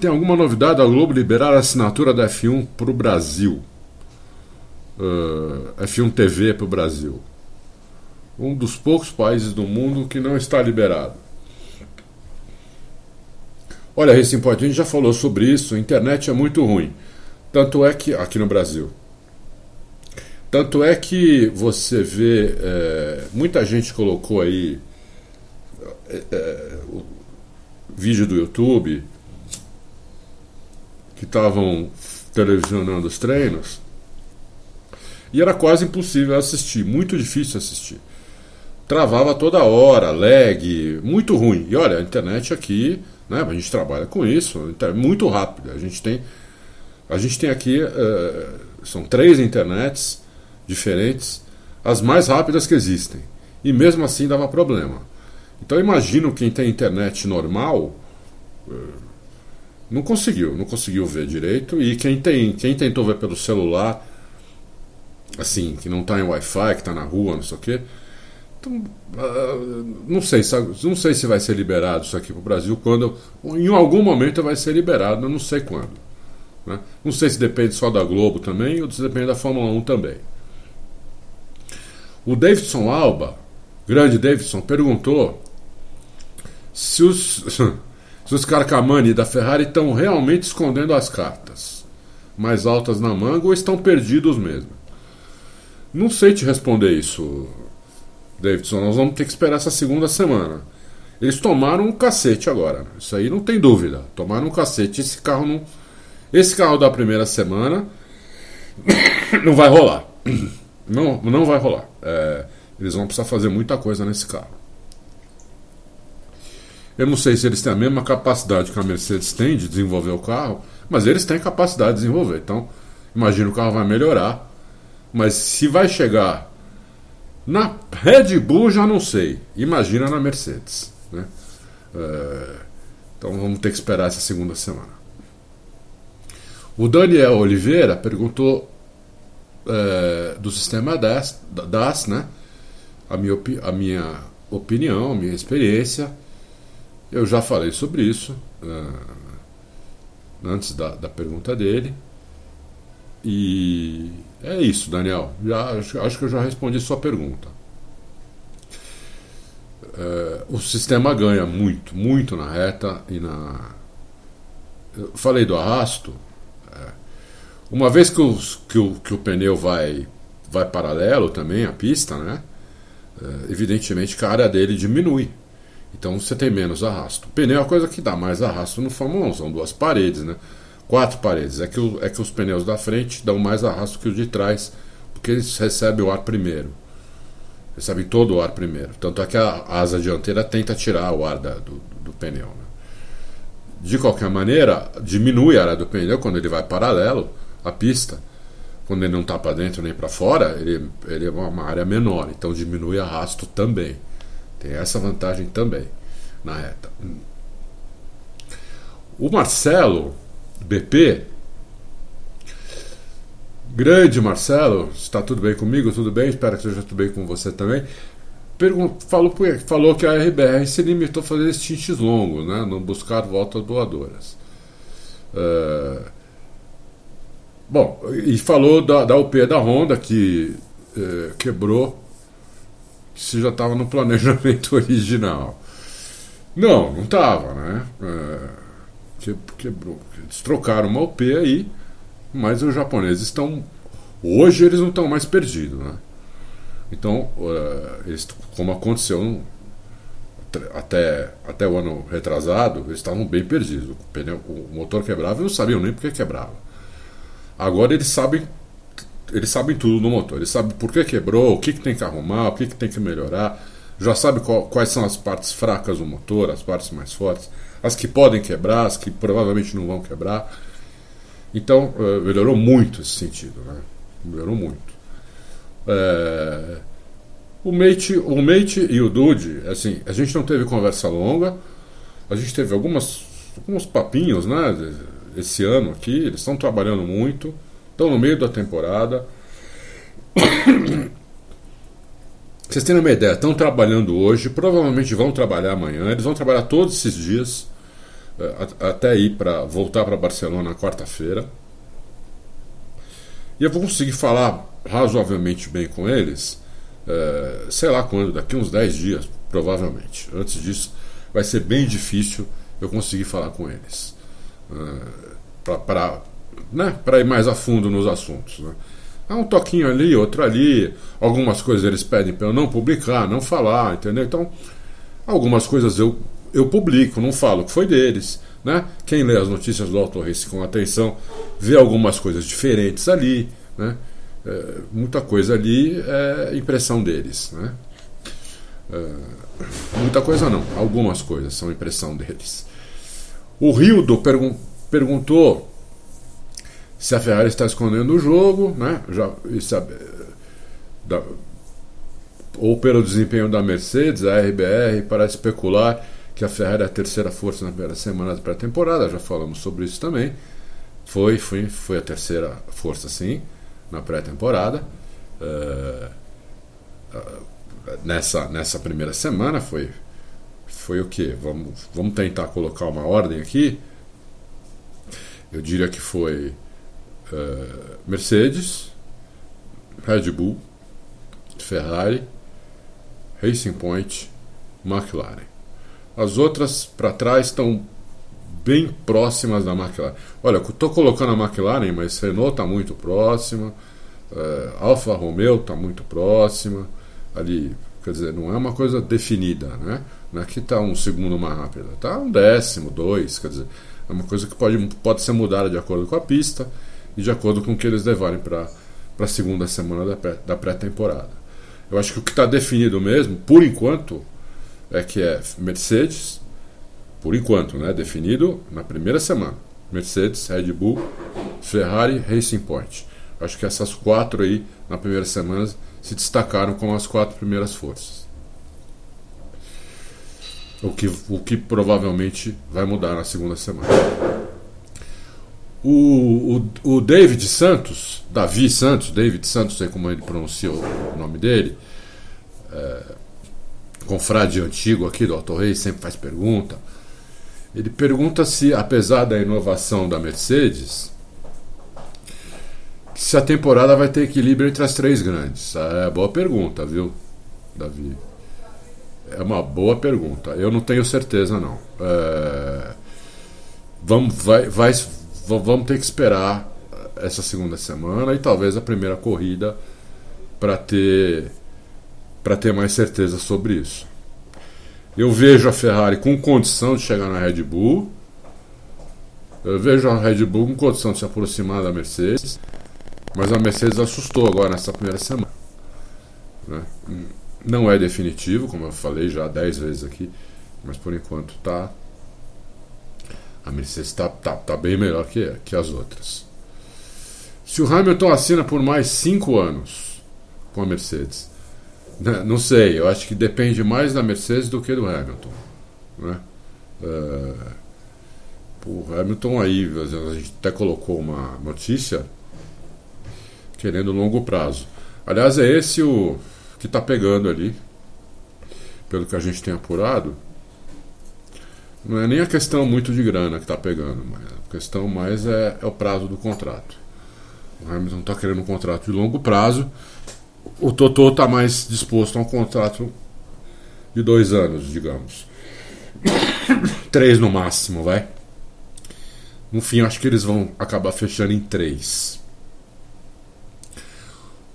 Tem alguma novidade a Globo liberar a assinatura da F1 para o Brasil? Uh, F1 TV para o Brasil. Um dos poucos países do mundo que não está liberado. Olha, Racing Point, a gente já falou sobre isso. A internet é muito ruim. Tanto é que, aqui no Brasil, tanto é que você vê, é, muita gente colocou aí é, é, o vídeo do YouTube que estavam televisionando os treinos e era quase impossível assistir, muito difícil assistir. Travava toda hora, lag, muito ruim. E olha, a internet aqui, né, a gente trabalha com isso, é muito rápida. A gente tem, a gente tem aqui, uh, são três internets diferentes, as mais rápidas que existem. E mesmo assim dava problema. Então imagino quem tem internet normal eh, não conseguiu, não conseguiu ver direito. E quem tem, quem tentou ver pelo celular, assim, que não está em Wi-Fi, que está na rua, não sei o quê. Então, uh, não sei, não sei se vai ser liberado isso aqui para o Brasil quando, em algum momento vai ser liberado, eu não sei quando. Né? Não sei se depende só da Globo também ou se depende da Fórmula 1 também. O Davidson Alba, grande Davidson, perguntou se os, se os Carcamani da Ferrari estão realmente escondendo as cartas mais altas na manga ou estão perdidos mesmo. Não sei te responder isso, Davidson. Nós vamos ter que esperar essa segunda semana. Eles tomaram um cacete agora. Isso aí não tem dúvida. Tomaram um cacete. Esse carro não. Esse carro da primeira semana não vai rolar. Não, não vai rolar. É, eles vão precisar fazer muita coisa nesse carro. Eu não sei se eles têm a mesma capacidade que a Mercedes tem de desenvolver o carro, mas eles têm capacidade de desenvolver. Então, imagino que o carro vai melhorar. Mas se vai chegar na Red Bull, já não sei. Imagina na Mercedes. Né? É, então vamos ter que esperar essa segunda semana. O Daniel Oliveira perguntou é, do sistema DAS, DAS, né? A minha, a minha opinião, a minha experiência. Eu já falei sobre isso é, antes da, da pergunta dele. E é isso, Daniel. Já, acho, acho que eu já respondi sua pergunta. É, o sistema ganha muito, muito na reta e na. Eu falei do arrasto. Uma vez que, os, que, o, que o pneu vai, vai paralelo também à pista, né? É, evidentemente que a área dele diminui. Então você tem menos arrasto. O pneu é a coisa que dá mais arrasto no Fórmula 1, são duas paredes, né? Quatro paredes. É que, o, é que os pneus da frente dão mais arrasto que os de trás, porque eles recebem o ar primeiro. Recebem todo o ar primeiro. Tanto é que a asa dianteira tenta tirar o ar da, do, do pneu. Né? de qualquer maneira, diminui a área do pneu quando ele vai paralelo à pista. Quando ele não está para dentro nem para fora, ele, ele é uma área menor, então diminui arrasto também. Tem essa vantagem também na reta. O Marcelo, BP, grande Marcelo, está tudo bem comigo? Tudo bem? Espero que esteja tudo bem com você também. falou, falou que a RBR se limitou a fazer stints longos, né? não buscar voltas doadoras. Uh, bom, e falou da, da UP da Honda que uh, quebrou, que se já estava no planejamento original. Não, não estava, né? Uh, quebrou. Eles trocaram uma UP aí mas os japoneses estão. Hoje eles não estão mais perdidos. Né? Então, uh, eles, como aconteceu até, até o ano retrasado, eles estavam bem perdidos. O, pneu, o motor quebrava e não sabiam nem por que quebrava. Agora eles sabem eles sabem tudo no motor. Eles sabem por que quebrou, o que, que tem que arrumar, o que, que tem que melhorar. Já sabe qual, quais são as partes fracas do motor, as partes mais fortes, as que podem quebrar, as que provavelmente não vão quebrar. Então, uh, melhorou muito esse sentido, né? melhorou muito. É, o Mate, o Mate e o Dude, assim, a gente não teve conversa longa, a gente teve algumas, alguns papinhos, né, esse ano aqui, eles estão trabalhando muito, estão no meio da temporada. Vocês têm uma ideia, estão trabalhando hoje, provavelmente vão trabalhar amanhã, eles vão trabalhar todos esses dias. É, até ir para voltar para Barcelona na quarta-feira. E eu vou conseguir falar razoavelmente bem com eles, é, sei lá quando, daqui uns 10 dias, provavelmente. Antes disso, vai ser bem difícil eu conseguir falar com eles. É, para né, ir mais a fundo nos assuntos. Né. Há um toquinho ali, outro ali. Algumas coisas eles pedem para eu não publicar, não falar, entendeu? Então, algumas coisas eu eu publico, não falo que foi deles. Né? Quem lê as notícias do Auto Race com atenção vê algumas coisas diferentes ali. Né? É, muita coisa ali é impressão deles. Né? É, muita coisa não, algumas coisas são impressão deles. O Rildo pergun perguntou se a Ferrari está escondendo o jogo, né? Já, isso, da, ou pelo desempenho da Mercedes, a RBR, para especular que a Ferrari é a terceira força na primeira semana da pré-temporada, já falamos sobre isso também. Foi, foi, foi a terceira força, sim, na pré-temporada. Uh, nessa, nessa primeira semana foi, foi o que? Vamos, vamos tentar colocar uma ordem aqui. Eu diria que foi uh, Mercedes, Red Bull, Ferrari, Racing Point, McLaren. As outras para trás estão bem próximas da McLaren. Olha, estou colocando a McLaren, mas Renault está muito próxima, é, Alfa Romeo está muito próxima. Ali, quer dizer, não é uma coisa definida, né? Não é está um segundo mais rápido, está um décimo, dois, quer dizer, é uma coisa que pode, pode ser mudada de acordo com a pista e de acordo com o que eles levarem para a segunda semana da pré-temporada. Eu acho que o que está definido mesmo, por enquanto, é que é Mercedes, por enquanto, né, definido na primeira semana. Mercedes, Red Bull, Ferrari, Racing Point. Acho que essas quatro aí, na primeira semana, se destacaram como as quatro primeiras forças. O que, o que provavelmente vai mudar na segunda semana. O, o, o David Santos, Davi Santos, David Santos, sei como ele pronuncia o nome dele, é, confrade antigo aqui do Auto Rei, sempre faz pergunta. Ele pergunta se, apesar da inovação da Mercedes, se a temporada vai ter equilíbrio entre as três grandes. É boa pergunta, viu, Davi? É uma boa pergunta. Eu não tenho certeza, não. É... Vamos, vai, vai, vamos ter que esperar essa segunda semana e talvez a primeira corrida para ter para ter mais certeza sobre isso. Eu vejo a Ferrari com condição de chegar na Red Bull. Eu vejo a Red Bull com condição de se aproximar da Mercedes. Mas a Mercedes assustou agora nessa primeira semana. Né? Não é definitivo, como eu falei já dez vezes aqui. Mas por enquanto está A Mercedes está tá, tá bem melhor que, que as outras. Se o Hamilton assina por mais cinco anos com a Mercedes, né, não sei, eu acho que depende mais da Mercedes do que do Hamilton. Né? Uh, o Hamilton aí, a gente até colocou uma notícia querendo longo prazo. Aliás, é esse o que está pegando ali, pelo que a gente tem apurado. Não é nem a questão muito de grana que está pegando, mas a questão mais é, é o prazo do contrato. O Hamilton está querendo um contrato de longo prazo. O Totó está mais disposto a um contrato de dois anos, digamos. três no máximo, vai. No fim, acho que eles vão acabar fechando em três.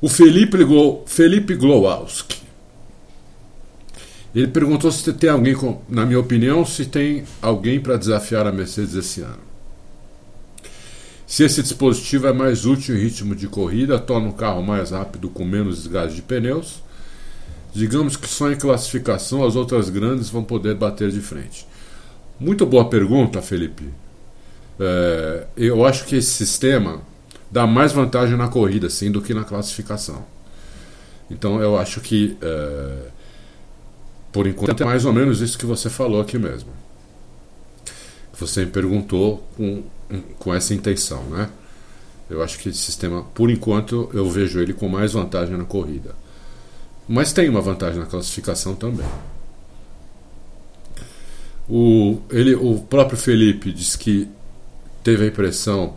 O Felipe, Glo, Felipe Glowalski. Ele perguntou se tem alguém, com, na minha opinião, se tem alguém para desafiar a Mercedes esse ano. Se esse dispositivo é mais útil em ritmo de corrida, torna o carro mais rápido com menos desgaste de pneus. Digamos que só em classificação as outras grandes vão poder bater de frente. Muito boa pergunta, Felipe. É, eu acho que esse sistema dá mais vantagem na corrida, sim, do que na classificação. Então eu acho que, é, por enquanto, é mais ou menos isso que você falou aqui mesmo. Você me perguntou com com essa intenção, né? Eu acho que esse sistema, por enquanto, eu vejo ele com mais vantagem na corrida. Mas tem uma vantagem na classificação também. O, ele, o próprio Felipe disse que teve a impressão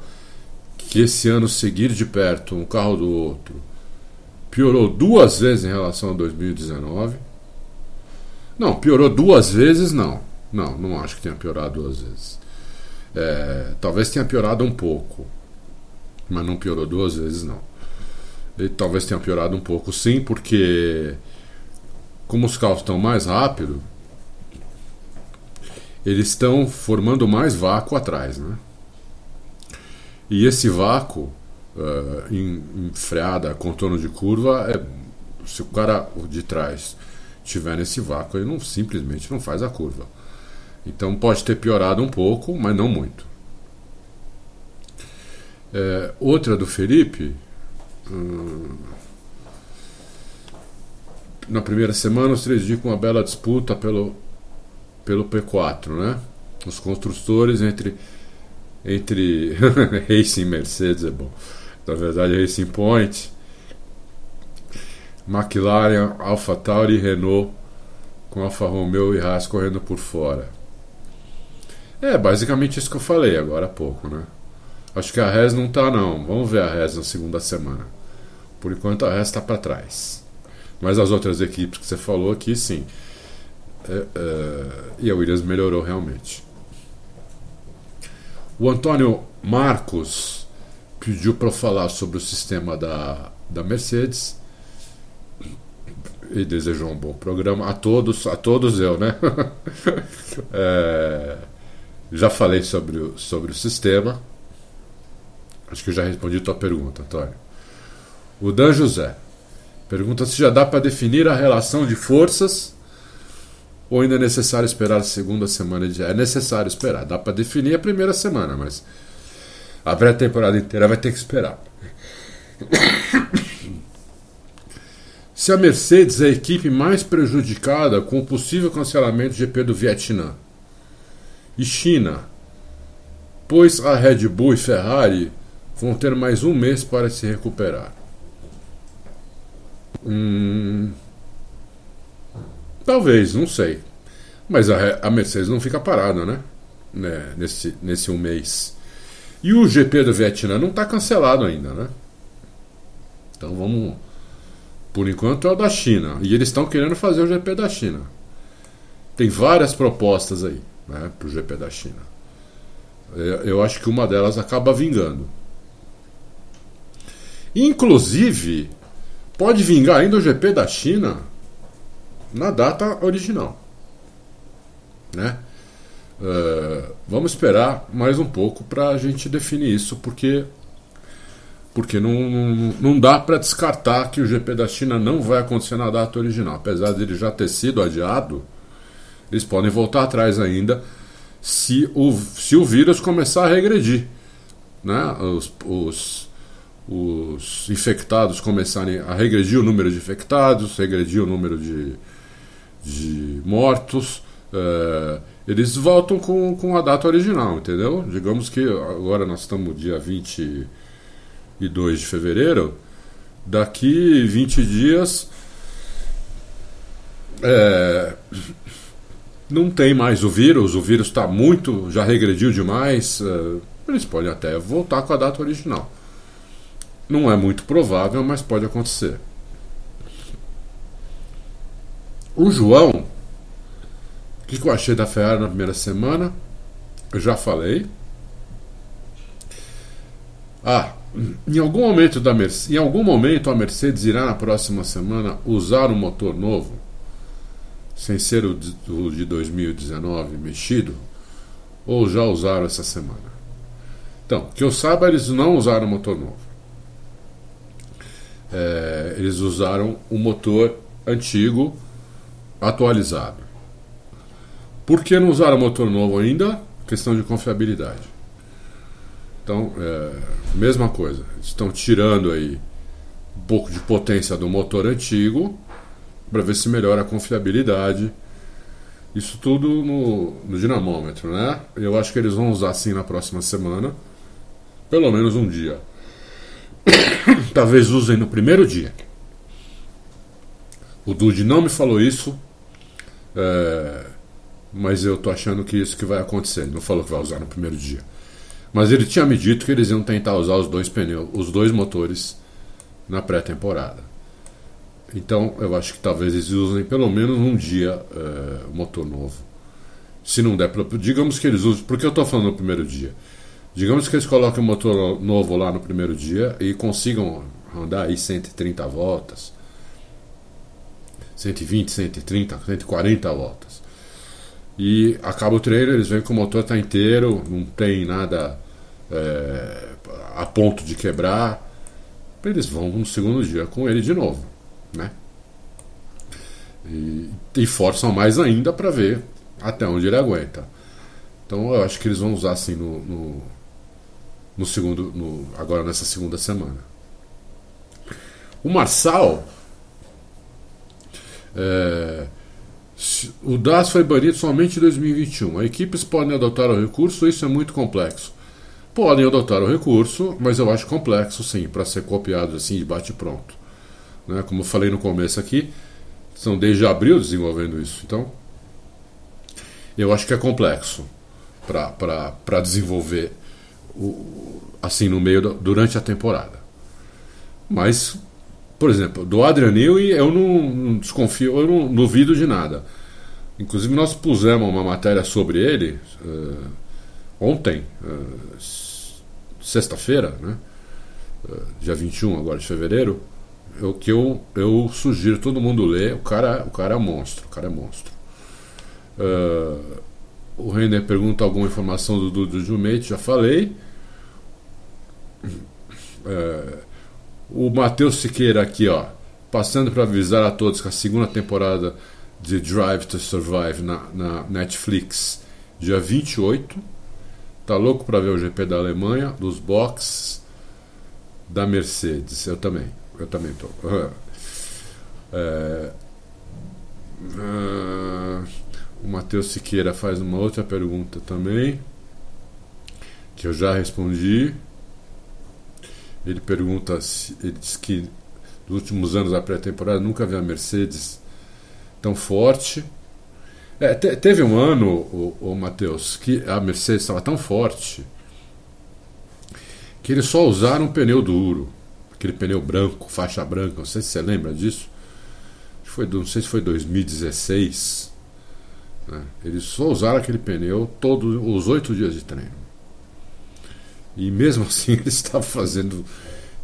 que esse ano seguir de perto um carro do outro piorou duas vezes em relação a 2019. Não, piorou duas vezes, não. Não, não acho que tenha piorado duas vezes. É, talvez tenha piorado um pouco, mas não piorou duas vezes, não. Ele talvez tenha piorado um pouco, sim, porque como os carros estão mais rápido, eles estão formando mais vácuo atrás, né? E esse vácuo uh, em, em freada, contorno de curva, é, se o cara de trás tiver nesse vácuo, ele não simplesmente não faz a curva. Então pode ter piorado um pouco, mas não muito. É, outra do Felipe. Hum, na primeira semana, os três dias com uma bela disputa pelo, pelo P4, né? Os construtores entre entre Racing Mercedes é bom. Na verdade, Racing Point, McLaren, AlphaTauri e Renault com Alfa Romeo e Haas correndo por fora. É, basicamente isso que eu falei agora há pouco, né? Acho que a Res não tá, não. Vamos ver a Res na segunda semana. Por enquanto a Res está para trás. Mas as outras equipes que você falou aqui, sim. É, é, e a Williams melhorou realmente. O Antônio Marcos pediu para eu falar sobre o sistema da, da Mercedes e desejou um bom programa a todos, a todos eu, né? é, já falei sobre o, sobre o sistema. Acho que eu já respondi a tua pergunta, Antônio. O Dan José pergunta se já dá para definir a relação de forças ou ainda é necessário esperar a segunda semana de. É necessário esperar. Dá para definir a primeira semana, mas a pré-temporada inteira vai ter que esperar. Se a Mercedes é a equipe mais prejudicada com o possível cancelamento do GP do Vietnã, e China, pois a Red Bull e Ferrari vão ter mais um mês para se recuperar. Hum, talvez, não sei. Mas a, a, Mercedes não fica parada, né? né? Nesse, nesse um mês. E o GP do Vietnã não está cancelado ainda, né? Então vamos. Por enquanto é o da China. E eles estão querendo fazer o GP da China. Tem várias propostas aí né, para o GP da China. Eu acho que uma delas acaba vingando. Inclusive, pode vingar ainda o GP da China na data original. Né? Uh, vamos esperar mais um pouco para a gente definir isso, porque porque não, não, dá para descartar que o GP da China não vai acontecer na data original, apesar de ele já ter sido adiado eles podem voltar atrás ainda se o, se o vírus começar a regredir. Né? Os, os, os infectados começarem a regredir o número de infectados, regredir o número de, de mortos, é, eles voltam com, com a data original, entendeu? Digamos que agora nós estamos dia 22 de fevereiro, daqui 20 dias é, não tem mais o vírus, o vírus está muito, já regrediu demais, é, eles podem até voltar com a data original. Não é muito provável, mas pode acontecer. O João, o que, eu achei da Ferrari na primeira semana? Eu já falei. Ah, em algum momento da Mercedes, em algum momento a Mercedes irá na próxima semana usar um motor novo sem ser o de, o de 2019 mexido, ou já usaram essa semana? Então, que eu saiba, eles não usaram motor novo. É, eles usaram o motor antigo atualizado. Por que não usaram motor novo ainda? Questão de confiabilidade. Então, é, mesma coisa. Estão tirando aí um pouco de potência do motor antigo para ver se melhora a confiabilidade. Isso tudo no, no dinamômetro, né? Eu acho que eles vão usar sim na próxima semana, pelo menos um dia. Talvez usem no primeiro dia. O Dude não me falou isso, é, mas eu tô achando que isso que vai acontecer. Ele não falou que vai usar no primeiro dia. Mas ele tinha me dito que eles iam tentar usar os dois pneus, os dois motores na pré-temporada. Então eu acho que talvez eles usem pelo menos um dia é, o motor novo. Se não der, digamos que eles usem. Porque eu estou falando no primeiro dia. Digamos que eles coloquem o motor novo lá no primeiro dia e consigam andar aí 130 voltas, 120, 130, 140 voltas. E acaba o treino, eles veem que o motor está inteiro, não tem nada é, a ponto de quebrar. Eles vão no segundo dia com ele de novo. Né? E, e forçam mais ainda para ver até onde ele aguenta. Então eu acho que eles vão usar assim no, no no segundo, no, agora nessa segunda semana. O Marçal. É, o DAS foi banido somente em 2021. Equipes podem adotar o recurso, isso é muito complexo. Podem adotar o recurso, mas eu acho complexo sim, para ser copiado assim de bate-pronto. Né? Como eu falei no começo aqui, são desde abril desenvolvendo isso. Então, eu acho que é complexo para desenvolver o, assim no meio do, durante a temporada. Mas, por exemplo, do Adrian Newey eu não, não, desconfio, eu não duvido de nada. Inclusive nós pusemos uma matéria sobre ele uh, ontem, uh, sexta-feira, né? Uh, dia 21 agora de fevereiro, o que eu, eu sugiro todo mundo ler. O cara, o cara é monstro, o cara é monstro. Uh, o Renner pergunta alguma informação do Dudu Jumate, já falei. É, o Matheus Siqueira aqui, ó, passando para avisar a todos que a segunda temporada de Drive to Survive na, na Netflix, dia 28. Tá louco para ver o GP da Alemanha, dos boxes da Mercedes. Eu também, eu também tô. É, uh, o Matheus Siqueira faz uma outra pergunta também, que eu já respondi. Ele pergunta, se, ele diz que nos últimos anos da pré-temporada nunca viu a Mercedes tão forte. É, te, teve um ano, o, o Matheus, que a Mercedes estava tão forte que eles só usaram um pneu duro, aquele pneu branco, faixa branca. Não sei se você lembra disso. Foi, não sei se foi 2016. Né? Eles só usaram aquele pneu todos os oito dias de treino. E mesmo assim ele estava fazendo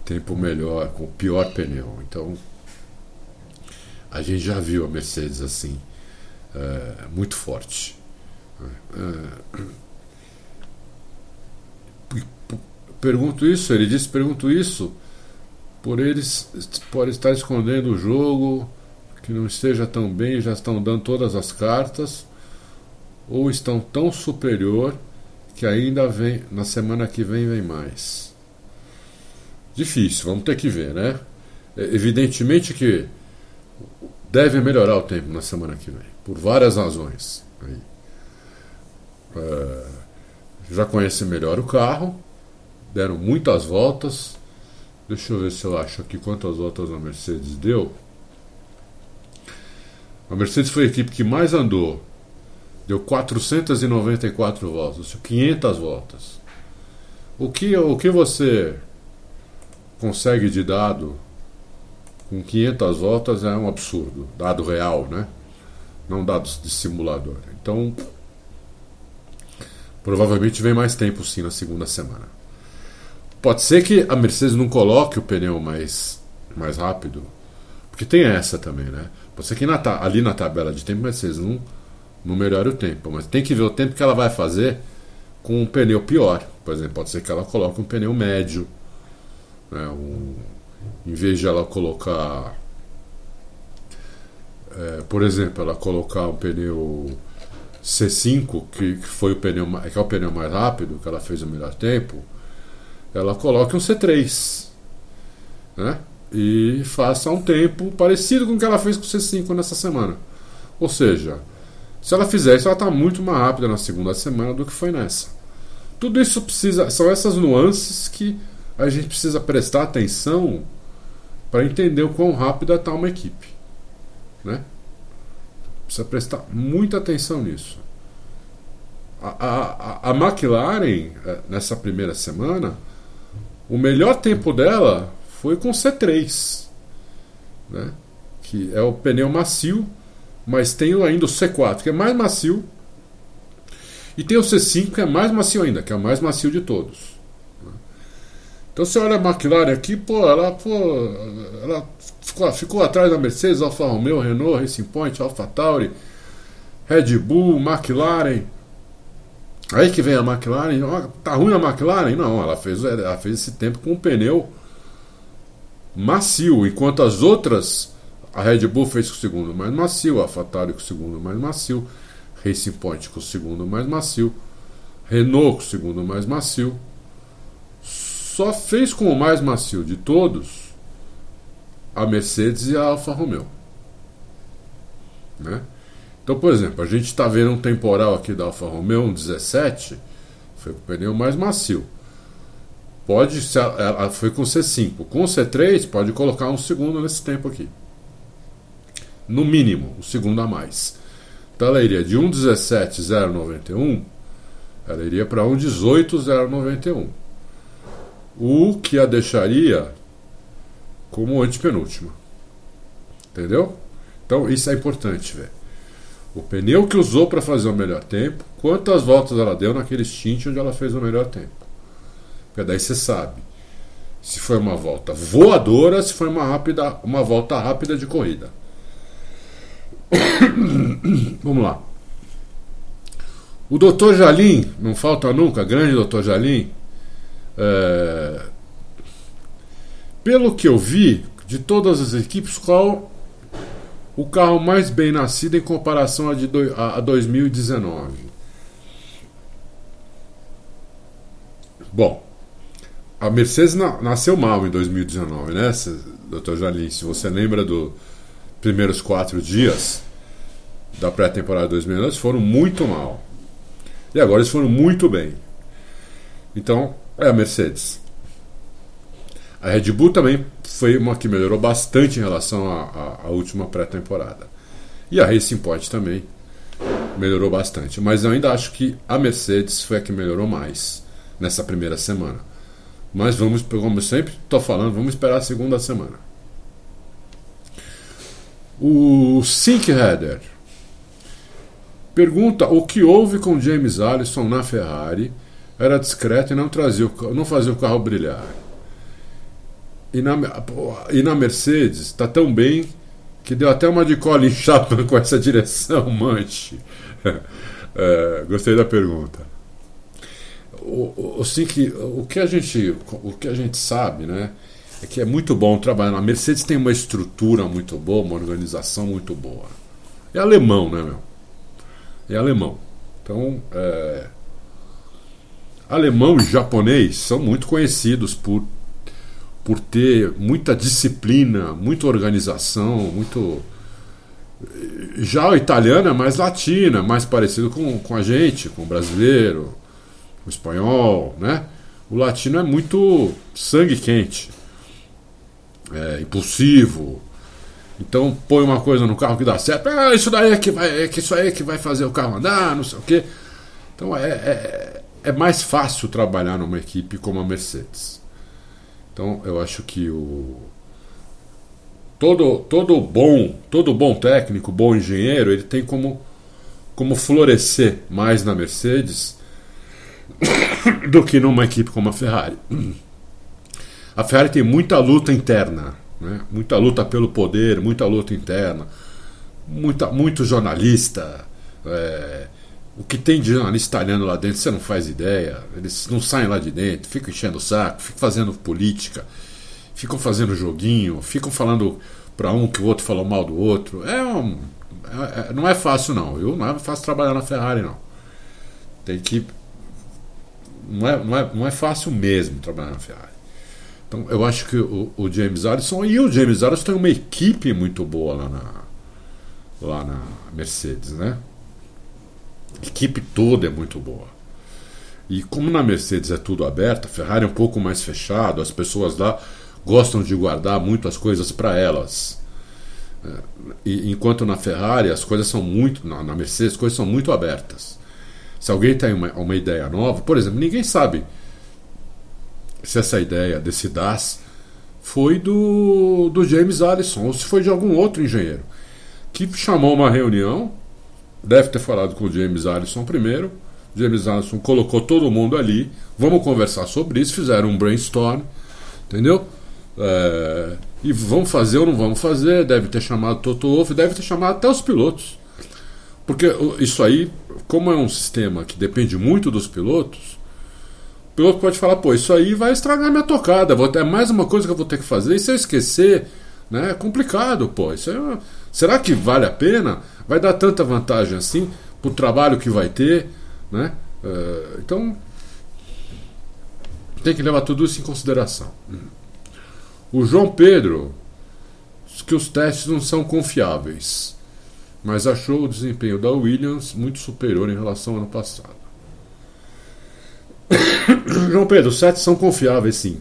tempo melhor, com o pior pneu. Então a gente já viu a Mercedes assim, é, muito forte. É, pergunto isso, ele disse, pergunto isso, por eles pode estar escondendo o jogo, que não esteja tão bem, já estão dando todas as cartas, ou estão tão superior que ainda vem na semana que vem vem mais? Difícil, vamos ter que ver, né? É, evidentemente que deve melhorar o tempo na semana que vem, por várias razões. É, já conhece melhor o carro, deram muitas voltas. Deixa eu ver se eu acho aqui quantas voltas a Mercedes deu. A Mercedes foi a equipe que mais andou. Deu 494 voltas, 500 voltas. O que, o que você consegue de dado com 500 voltas é um absurdo. Dado real, né? Não dados de simulador. Então, provavelmente vem mais tempo sim na segunda semana. Pode ser que a Mercedes não coloque o pneu mais, mais rápido, porque tem essa também, né? Pode ser que na, ali na tabela de tempo a Mercedes não, não melhore o tempo, mas tem que ver o tempo que ela vai fazer com um pneu pior. Por exemplo, pode ser que ela coloque um pneu médio, né? um, em vez de ela colocar, é, por exemplo, ela colocar um pneu C5, que, que foi o pneu, que é o pneu mais rápido, que ela fez o melhor tempo, ela coloque um C3, né? E faça um tempo parecido com o que ela fez com o C5 nessa semana. Ou seja, se ela fizer isso, ela está muito mais rápida na segunda semana do que foi nessa. Tudo isso precisa, são essas nuances que a gente precisa prestar atenção para entender o quão rápida está uma equipe. Né? Precisa prestar muita atenção nisso. A, a, a McLaren, eh, nessa primeira semana, o melhor tempo dela foi com C3, né? que é o pneu macio, mas tem ainda o C4, que é mais macio, e tem o C5, que é mais macio ainda, que é o mais macio de todos. Então você olha a McLaren aqui, pô, ela, pô, ela ficou, ficou atrás da Mercedes, Alfa Romeo, Renault, Racing Point, Alfa Tauri, Red Bull, McLaren. Aí que vem a McLaren, tá ruim a McLaren? Não, ela fez, ela fez esse tempo com um pneu macio, enquanto as outras, a Red Bull fez com o segundo mais macio, a AlphaTauri com o segundo mais macio, Racing Point com o segundo mais macio, Renault com o segundo mais macio, só fez com o mais macio de todos a Mercedes e a Alfa Romeo. Né? Então, por exemplo, a gente está vendo um temporal aqui da Alfa Romeo, um 17, foi com o pneu mais macio. Pode ela foi com C5. Com C3, pode colocar um segundo nesse tempo aqui. No mínimo, um segundo a mais. Então ela iria de 1,17,091, ela iria para 1,18,091 o que a deixaria como antepenúltima. Entendeu? Então isso é importante, velho. O pneu que usou para fazer o melhor tempo, quantas voltas ela deu naquele stint onde ela fez o melhor tempo. Porque daí você sabe se foi uma volta voadora, se foi uma rápida, uma volta rápida de corrida. Vamos lá. O Dr. Jalim, não falta nunca, grande Dr. Jalim, é, pelo que eu vi, de todas as equipes, qual o carro mais bem nascido em comparação a, de do, a, a 2019? Bom, a Mercedes na, nasceu mal em 2019, né, Dr. Jalim? Se você lembra dos primeiros quatro dias da pré-temporada de 2019, eles foram muito mal. E agora eles foram muito bem. Então, é a Mercedes. A Red Bull também foi uma que melhorou bastante em relação à, última pré-temporada. E a Racing Point também melhorou bastante. Mas eu ainda acho que a Mercedes foi a que melhorou mais nessa primeira semana. Mas vamos, como sempre estou falando, vamos esperar a segunda semana. O Sink Header pergunta o que houve com James Allison na Ferrari era discreto e não, trazia o, não fazia o carro brilhar. E na, e na Mercedes está tão bem que deu até uma de Colin Chapman com essa direção, manche. É, gostei da pergunta. O, o, assim que, o, que a gente, o que a gente sabe né, é que é muito bom trabalhar. A Mercedes tem uma estrutura muito boa, uma organização muito boa. É alemão, né, meu? É alemão. Então, é, alemão e japonês são muito conhecidos por, por ter muita disciplina, muita organização, muito. Já o italiano é mais latina, mais parecido com, com a gente, com o brasileiro, o espanhol, né? O latino é muito sangue quente, é, impulsivo. Então põe uma coisa no carro que dá certo, ah, isso daí é que vai, é que isso aí é que vai fazer o carro andar, não sei o quê. Então é, é, é mais fácil trabalhar numa equipe como a Mercedes. Então eu acho que o todo todo bom todo bom técnico, bom engenheiro, ele tem como como florescer mais na Mercedes do que numa equipe como a Ferrari. A Ferrari tem muita luta interna, né? muita luta pelo poder, muita luta interna, muita, muito jornalista. É, o que tem de jornalista italiano lá dentro, você não faz ideia. Eles não saem lá de dentro, ficam enchendo o saco, ficam fazendo política, ficam fazendo joguinho, ficam falando para um que o outro falou mal do outro. É um, é, é, não é fácil, não. Eu não é fácil trabalhar na Ferrari, não. Tem que não é, não é, não é fácil mesmo trabalhar na Ferrari. Então eu acho que o, o James Allison e o James Allison tem uma equipe muito boa lá na, lá na Mercedes, né? Equipe toda é muito boa. E como na Mercedes é tudo aberto, a Ferrari é um pouco mais fechado, as pessoas lá gostam de guardar muito as coisas para elas. É, e, enquanto na Ferrari as coisas são muito, na, na Mercedes as coisas são muito abertas. Se alguém tem uma, uma ideia nova, por exemplo, ninguém sabe se essa ideia desse DAS foi do, do James Allison ou se foi de algum outro engenheiro que chamou uma reunião, deve ter falado com o James Allison primeiro. James Allison colocou todo mundo ali, vamos conversar sobre isso, fizeram um brainstorm, entendeu? É, e vamos fazer ou não vamos fazer, deve ter chamado Toto Wolff, deve ter chamado até os pilotos. Porque isso aí como é um sistema que depende muito dos pilotos, o piloto pode falar, pô, isso aí vai estragar minha tocada, vou ter mais uma coisa que eu vou ter que fazer, e se eu esquecer, né, é complicado, pô. Isso é, será que vale a pena? Vai dar tanta vantagem assim pro trabalho que vai ter, né? Uh, então tem que levar tudo isso em consideração. O João Pedro diz que os testes não são confiáveis mas achou o desempenho da Williams muito superior em relação ao ano passado. João Pedro, os sets são confiáveis sim.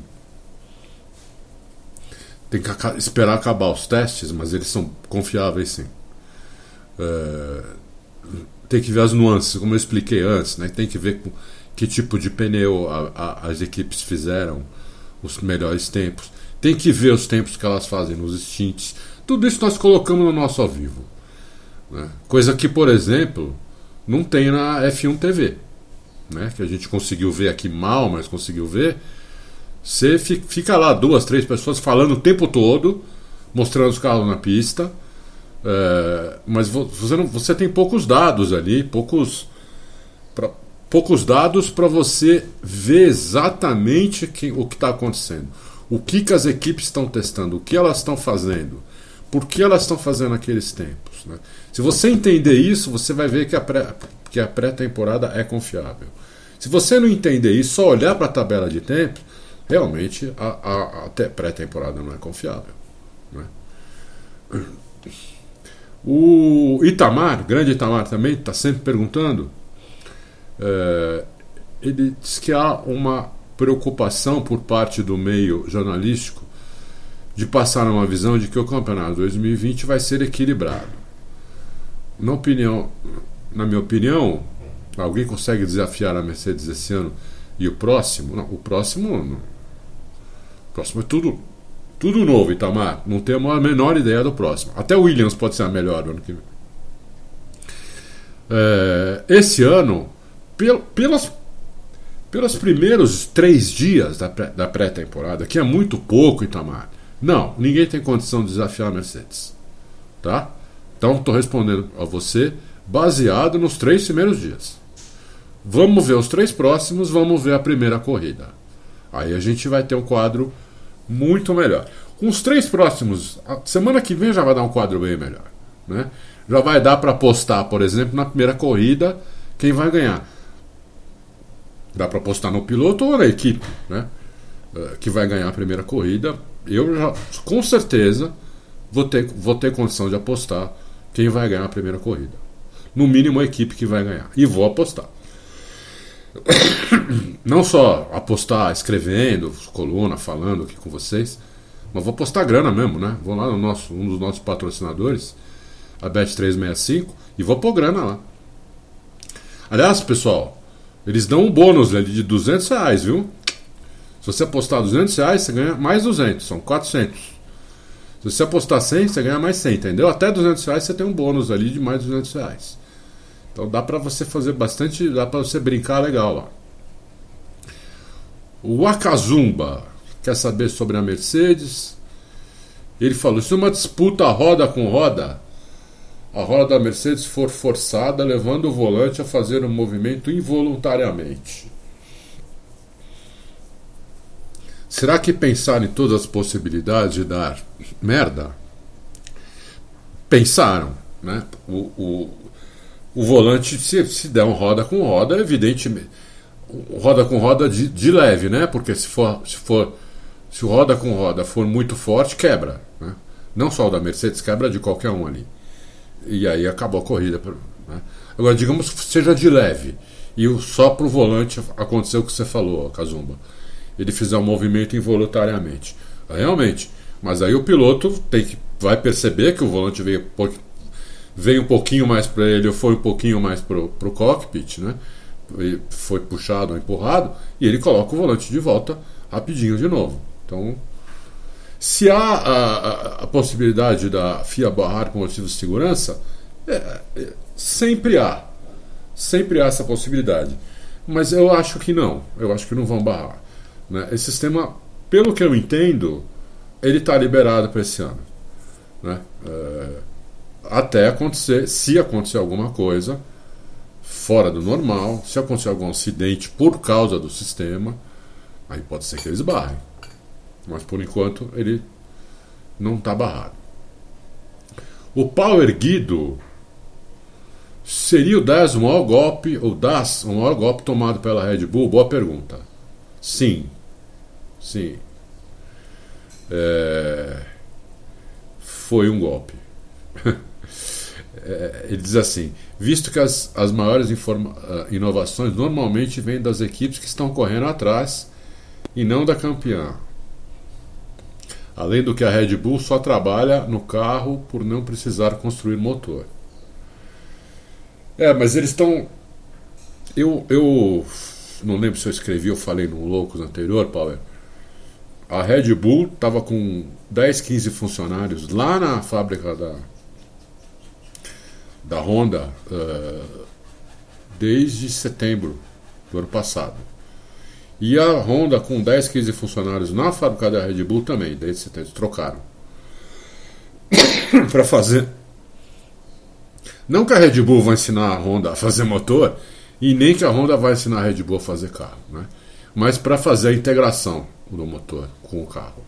Tem que esperar acabar os testes, mas eles são confiáveis sim. É, tem que ver as nuances, como eu expliquei antes, né? tem que ver com que tipo de pneu a, a, as equipes fizeram, os melhores tempos. Tem que ver os tempos que elas fazem nos stints. Tudo isso nós colocamos no nosso ao vivo. Né? Coisa que, por exemplo, não tem na F1 TV. Né? Que a gente conseguiu ver aqui mal, mas conseguiu ver. Você fica lá, duas, três pessoas falando o tempo todo, mostrando os carros na pista. É, mas você, não, você tem poucos dados ali, poucos, pra, poucos dados para você ver exatamente que, o que está acontecendo. O que, que as equipes estão testando, o que elas estão fazendo, por que elas estão fazendo aqueles tempos. Né? Se você entender isso, você vai ver que a pré, que a pré-temporada é confiável. Se você não entender isso, só olhar para a tabela de tempo, realmente a, a, a pré-temporada não é confiável. Né? O Itamar, grande Itamar também, está sempre perguntando. É, ele diz que há uma preocupação por parte do meio jornalístico de passar uma visão de que o campeonato 2020 vai ser equilibrado. Na opinião, na minha opinião, alguém consegue desafiar a Mercedes esse ano e o próximo? Não, o próximo, próximo é tudo, tudo novo, Itamar. Não temos a menor ideia do próximo. Até o Williams pode ser a melhor ano que vem. É, esse ano, pel, pelas, pelos primeiros três dias da pré-temporada, que é muito pouco, Itamar, não, ninguém tem condição de desafiar a Mercedes. Tá? Então estou respondendo a você baseado nos três primeiros dias. Vamos ver os três próximos, vamos ver a primeira corrida. Aí a gente vai ter um quadro muito melhor. Com os três próximos, semana que vem já vai dar um quadro bem melhor. Né? Já vai dar para apostar, por exemplo, na primeira corrida quem vai ganhar. Dá para apostar no piloto ou na equipe, né? Uh, que vai ganhar a primeira corrida. Eu já, com certeza, vou ter, vou ter condição de apostar quem vai ganhar a primeira corrida. No mínimo a equipe que vai ganhar. E vou apostar. Não só apostar escrevendo, coluna, falando aqui com vocês, mas vou apostar grana mesmo, né? Vou lá no nosso, um dos nossos patrocinadores, a Bet365, e vou pôr grana lá. Aliás, pessoal, eles dão um bônus ali de 200 reais, viu? Se você apostar 200 reais, você ganha mais 200, são 400. Se você apostar 100, você ganha mais 100, entendeu? Até 200 reais você tem um bônus ali de mais 200 reais. Então dá para você fazer bastante, dá para você brincar legal lá. O Akazumba quer saber sobre a Mercedes. Ele falou: se uma disputa roda com roda, a roda da Mercedes for forçada, levando o volante a fazer um movimento involuntariamente. Será que pensar em todas as possibilidades de dar merda? Pensaram, né? O, o, o volante, se, se der um roda com roda, evidentemente. Roda com roda de, de leve, né? Porque se for, se for. Se o roda com roda for muito forte, quebra. Né? Não só o da Mercedes, quebra de qualquer um ali. E aí acabou a corrida. Né? Agora, digamos que seja de leve. E só para o volante aconteceu o que você falou, Kazumba ele fizer um movimento involuntariamente. Realmente. Mas aí o piloto tem que, vai perceber que o volante veio, veio um pouquinho mais para ele ou foi um pouquinho mais para o cockpit, né? Foi puxado ou empurrado, e ele coloca o volante de volta rapidinho de novo. Então, se há a, a, a possibilidade da FIA barrar por motivos de segurança, é, é, sempre há. Sempre há essa possibilidade. Mas eu acho que não. Eu acho que não vão barrar. Né? Esse sistema, pelo que eu entendo, ele está liberado para esse ano. Né? É, até acontecer, se acontecer alguma coisa fora do normal, se acontecer algum acidente por causa do sistema, aí pode ser que eles barrem. Mas por enquanto ele não está barrado. O pau erguido seria o 10 o maior golpe, ou das o maior golpe tomado pela Red Bull? Boa pergunta. Sim, Sim. É... Foi um golpe. É, ele diz assim: visto que as, as maiores informa... Ah, inovações normalmente vêm das equipes que estão correndo atrás e não da campeã. Além do que a Red Bull só trabalha no carro por não precisar construir motor. É, mas eles estão. Eu, eu não lembro se eu escrevi ou falei no Loucos anterior, Power a Red Bull estava com 10, 15 funcionários lá na fábrica da, da Honda uh, desde setembro do ano passado. E a Honda com 10, 15 funcionários na fábrica da Red Bull também, desde setembro. Trocaram. para fazer. Não que a Red Bull vai ensinar a Honda a fazer motor, e nem que a Honda vai ensinar a Red Bull a fazer carro, né? mas para fazer a integração do motor com o carro.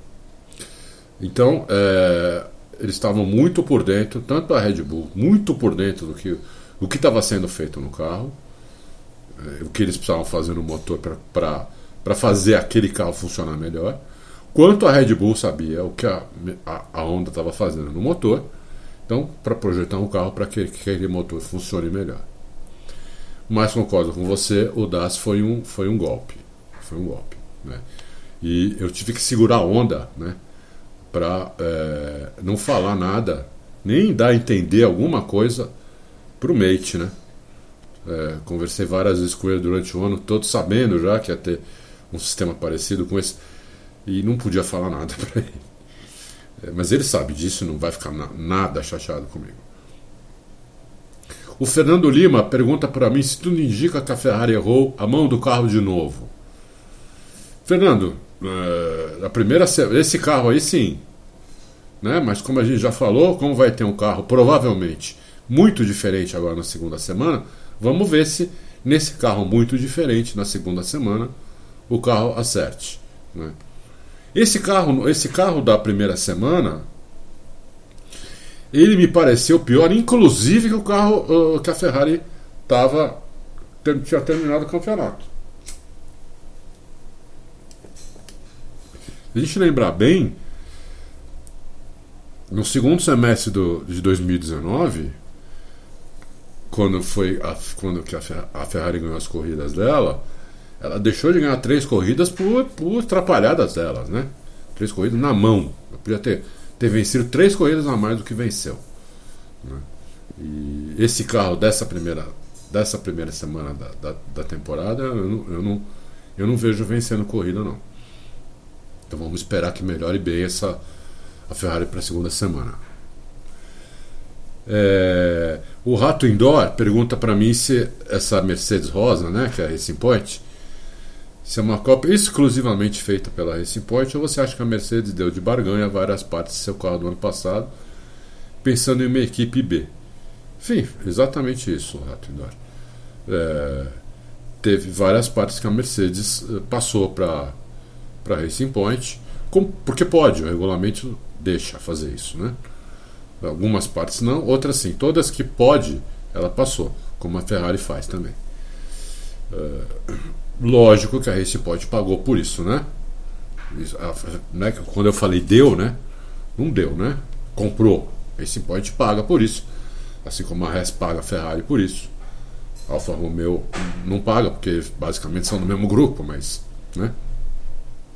Então, é, eles estavam muito por dentro, tanto a Red Bull, muito por dentro do que o que estava sendo feito no carro, é, o que eles precisavam fazer no motor para fazer aquele carro funcionar melhor, quanto a Red Bull sabia o que a, a, a Honda estava fazendo no motor, então, para projetar um carro para que, que aquele motor funcione melhor. Mas concordo com você, o DAS foi um, foi um golpe. Foi um golpe. Né? E eu tive que segurar a onda, né? Para é, não falar nada, nem dar a entender alguma coisa pro mate, né? É, conversei várias vezes com ele durante o ano, todo sabendo já que ia ter um sistema parecido com esse, e não podia falar nada para ele. É, mas ele sabe disso, não vai ficar na, nada chateado comigo. O Fernando Lima pergunta para mim se tudo indica que a Ferrari errou a mão do carro de novo. Fernando, uh, a primeira esse carro aí sim, né? Mas como a gente já falou, como vai ter um carro provavelmente muito diferente agora na segunda semana, vamos ver se nesse carro muito diferente na segunda semana o carro acerte. Né? Esse carro, esse carro da primeira semana, ele me pareceu pior, inclusive que o carro uh, que a Ferrari estava tinha terminado o campeonato. Se a gente lembrar bem, no segundo semestre do, de 2019, quando foi a, quando que a, Ferrari ganhou as corridas dela, ela deixou de ganhar três corridas por, por atrapalhadas delas, né? Três corridas na mão. Podia ter, ter vencido três corridas a mais do que venceu. Né? E esse carro dessa primeira, dessa primeira semana da, da, da temporada, eu não, eu, não, eu não vejo vencendo corrida, não. Então vamos esperar que melhore bem essa a Ferrari para a segunda semana. É, o Rato Indoor pergunta para mim se essa Mercedes Rosa, né, que é a Racing Point, se é uma cópia exclusivamente feita pela Racing Point ou você acha que a Mercedes deu de barganha várias partes do seu carro do ano passado, pensando em uma equipe B. Enfim, exatamente isso, o Rato Indoor. É, teve várias partes que a Mercedes eh, passou para a Racing Point, com, porque pode, o regulamento deixa fazer isso, né? Algumas partes não, outras sim. Todas que pode, ela passou, como a Ferrari faz também. Uh, lógico que a Race Point pagou por isso, né? Né? Quando eu falei deu, né? Não deu, né? Comprou. A Race Point paga por isso. Assim como a Res paga a Ferrari por isso. A Alfa Romeo não paga, porque basicamente são do mesmo grupo, mas. Né?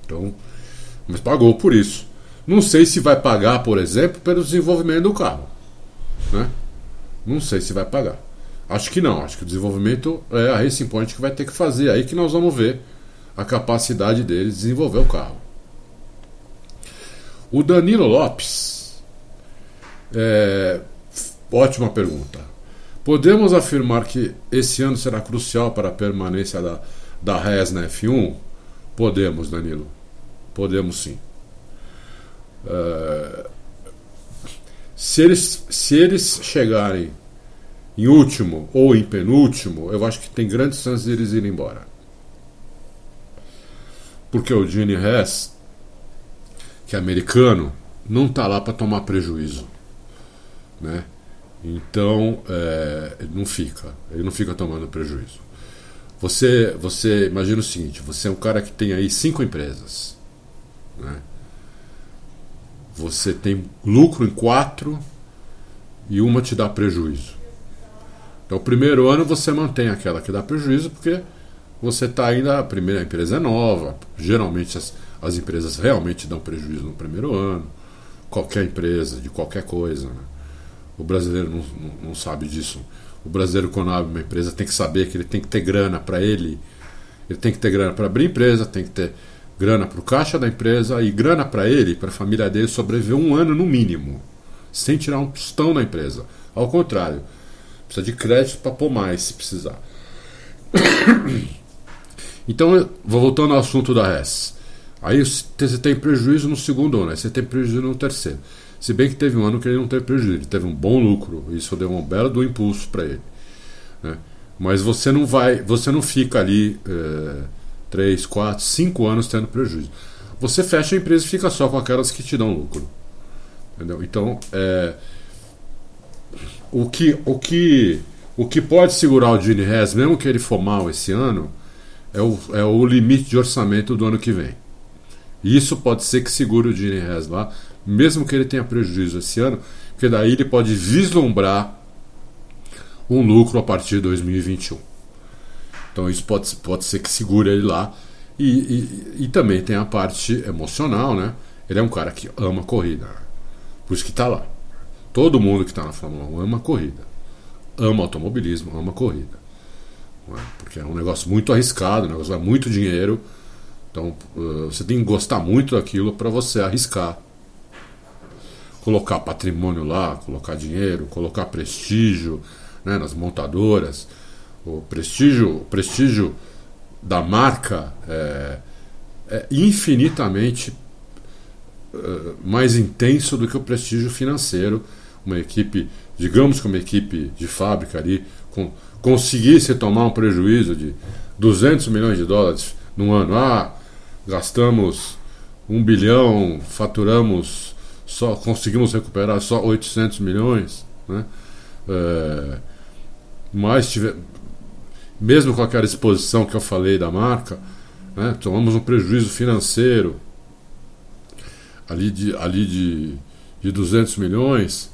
Então. Mas pagou por isso. Não sei se vai pagar, por exemplo, pelo desenvolvimento do carro. Né? Não sei se vai pagar. Acho que não. Acho que o desenvolvimento é a Racing Point que vai ter que fazer. Aí que nós vamos ver a capacidade deles de desenvolver o carro. O Danilo Lopes. É, ótima pergunta. Podemos afirmar que esse ano será crucial para a permanência da, da RES na F1? Podemos, Danilo. Podemos sim. Uh, se, eles, se eles chegarem em último ou em penúltimo, eu acho que tem grandes chances de eles irem embora. Porque o Gene Hess, que é americano, não está lá para tomar prejuízo. Né? Então, é, ele não fica. Ele não fica tomando prejuízo. Você, você imagina o seguinte: você é um cara que tem aí cinco empresas. Né? você tem lucro em quatro e uma te dá prejuízo. Então, o primeiro ano você mantém aquela que dá prejuízo, porque você está ainda. A primeira empresa é nova, geralmente as, as empresas realmente dão prejuízo no primeiro ano, qualquer empresa, de qualquer coisa. Né? O brasileiro não, não, não sabe disso. O brasileiro, quando abre uma empresa, tem que saber que ele tem que ter grana para ele, ele tem que ter grana para abrir empresa, tem que ter grana para o caixa da empresa e grana para ele, para a família dele sobreviver um ano no mínimo, sem tirar um tostão da empresa. Ao contrário, precisa de crédito para pôr mais se precisar. Então, voltando ao assunto da RES. Aí você tem prejuízo no segundo ano, aí você tem prejuízo no terceiro. Se bem que teve um ano que ele não teve prejuízo, ele teve um bom lucro, isso deu um belo do impulso para ele. Né? Mas você não vai, você não fica ali. É, 3, 4, 5 anos tendo prejuízo. Você fecha a empresa e fica só com aquelas que te dão lucro. Entendeu? Então, é, o, que, o, que, o que pode segurar o Gene Hess, mesmo que ele for mal esse ano, é o, é o limite de orçamento do ano que vem. E isso pode ser que segure o Gene Hess lá, mesmo que ele tenha prejuízo esse ano, porque daí ele pode vislumbrar um lucro a partir de 2021. Então isso pode, pode ser que segure ele lá. E, e, e, também tem a parte emocional, né? Ele é um cara que ama corrida. Por isso que está lá. Todo mundo que está na Fórmula 1 ama corrida. Ama automobilismo, ama corrida. É? Porque é um negócio muito arriscado, um negócio é muito dinheiro. Então uh, você tem que gostar muito daquilo para você arriscar. Colocar patrimônio lá, colocar dinheiro, colocar prestígio né, nas montadoras o prestígio, o prestígio da marca é, é infinitamente é, mais intenso do que o prestígio financeiro. Uma equipe, digamos que uma equipe de fábrica ali, com, conseguisse tomar um prejuízo de 200 milhões de dólares no ano. Ah, gastamos um bilhão, faturamos só, conseguimos recuperar só 800 milhões, né? É, mas tiver, mesmo com aquela exposição que eu falei da marca, né, tomamos um prejuízo financeiro ali de, ali de, de 200 milhões.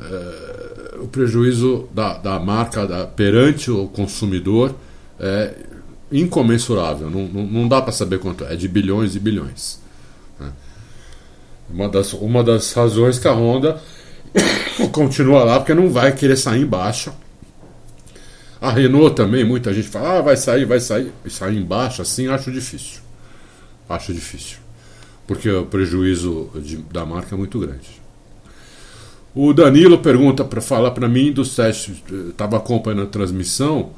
É, o prejuízo da, da marca da, perante o consumidor é incomensurável, não, não, não dá para saber quanto é, de bilhões e bilhões. Né. Uma, das, uma das razões que a Honda continua lá, porque não vai querer sair embaixo a Renault também, muita gente fala, ah, vai sair, vai sair. E sair embaixo, assim, acho difícil. Acho difícil. Porque o prejuízo de, da marca é muito grande. O Danilo pergunta para falar para mim dos testes, estava acompanhando a transmissão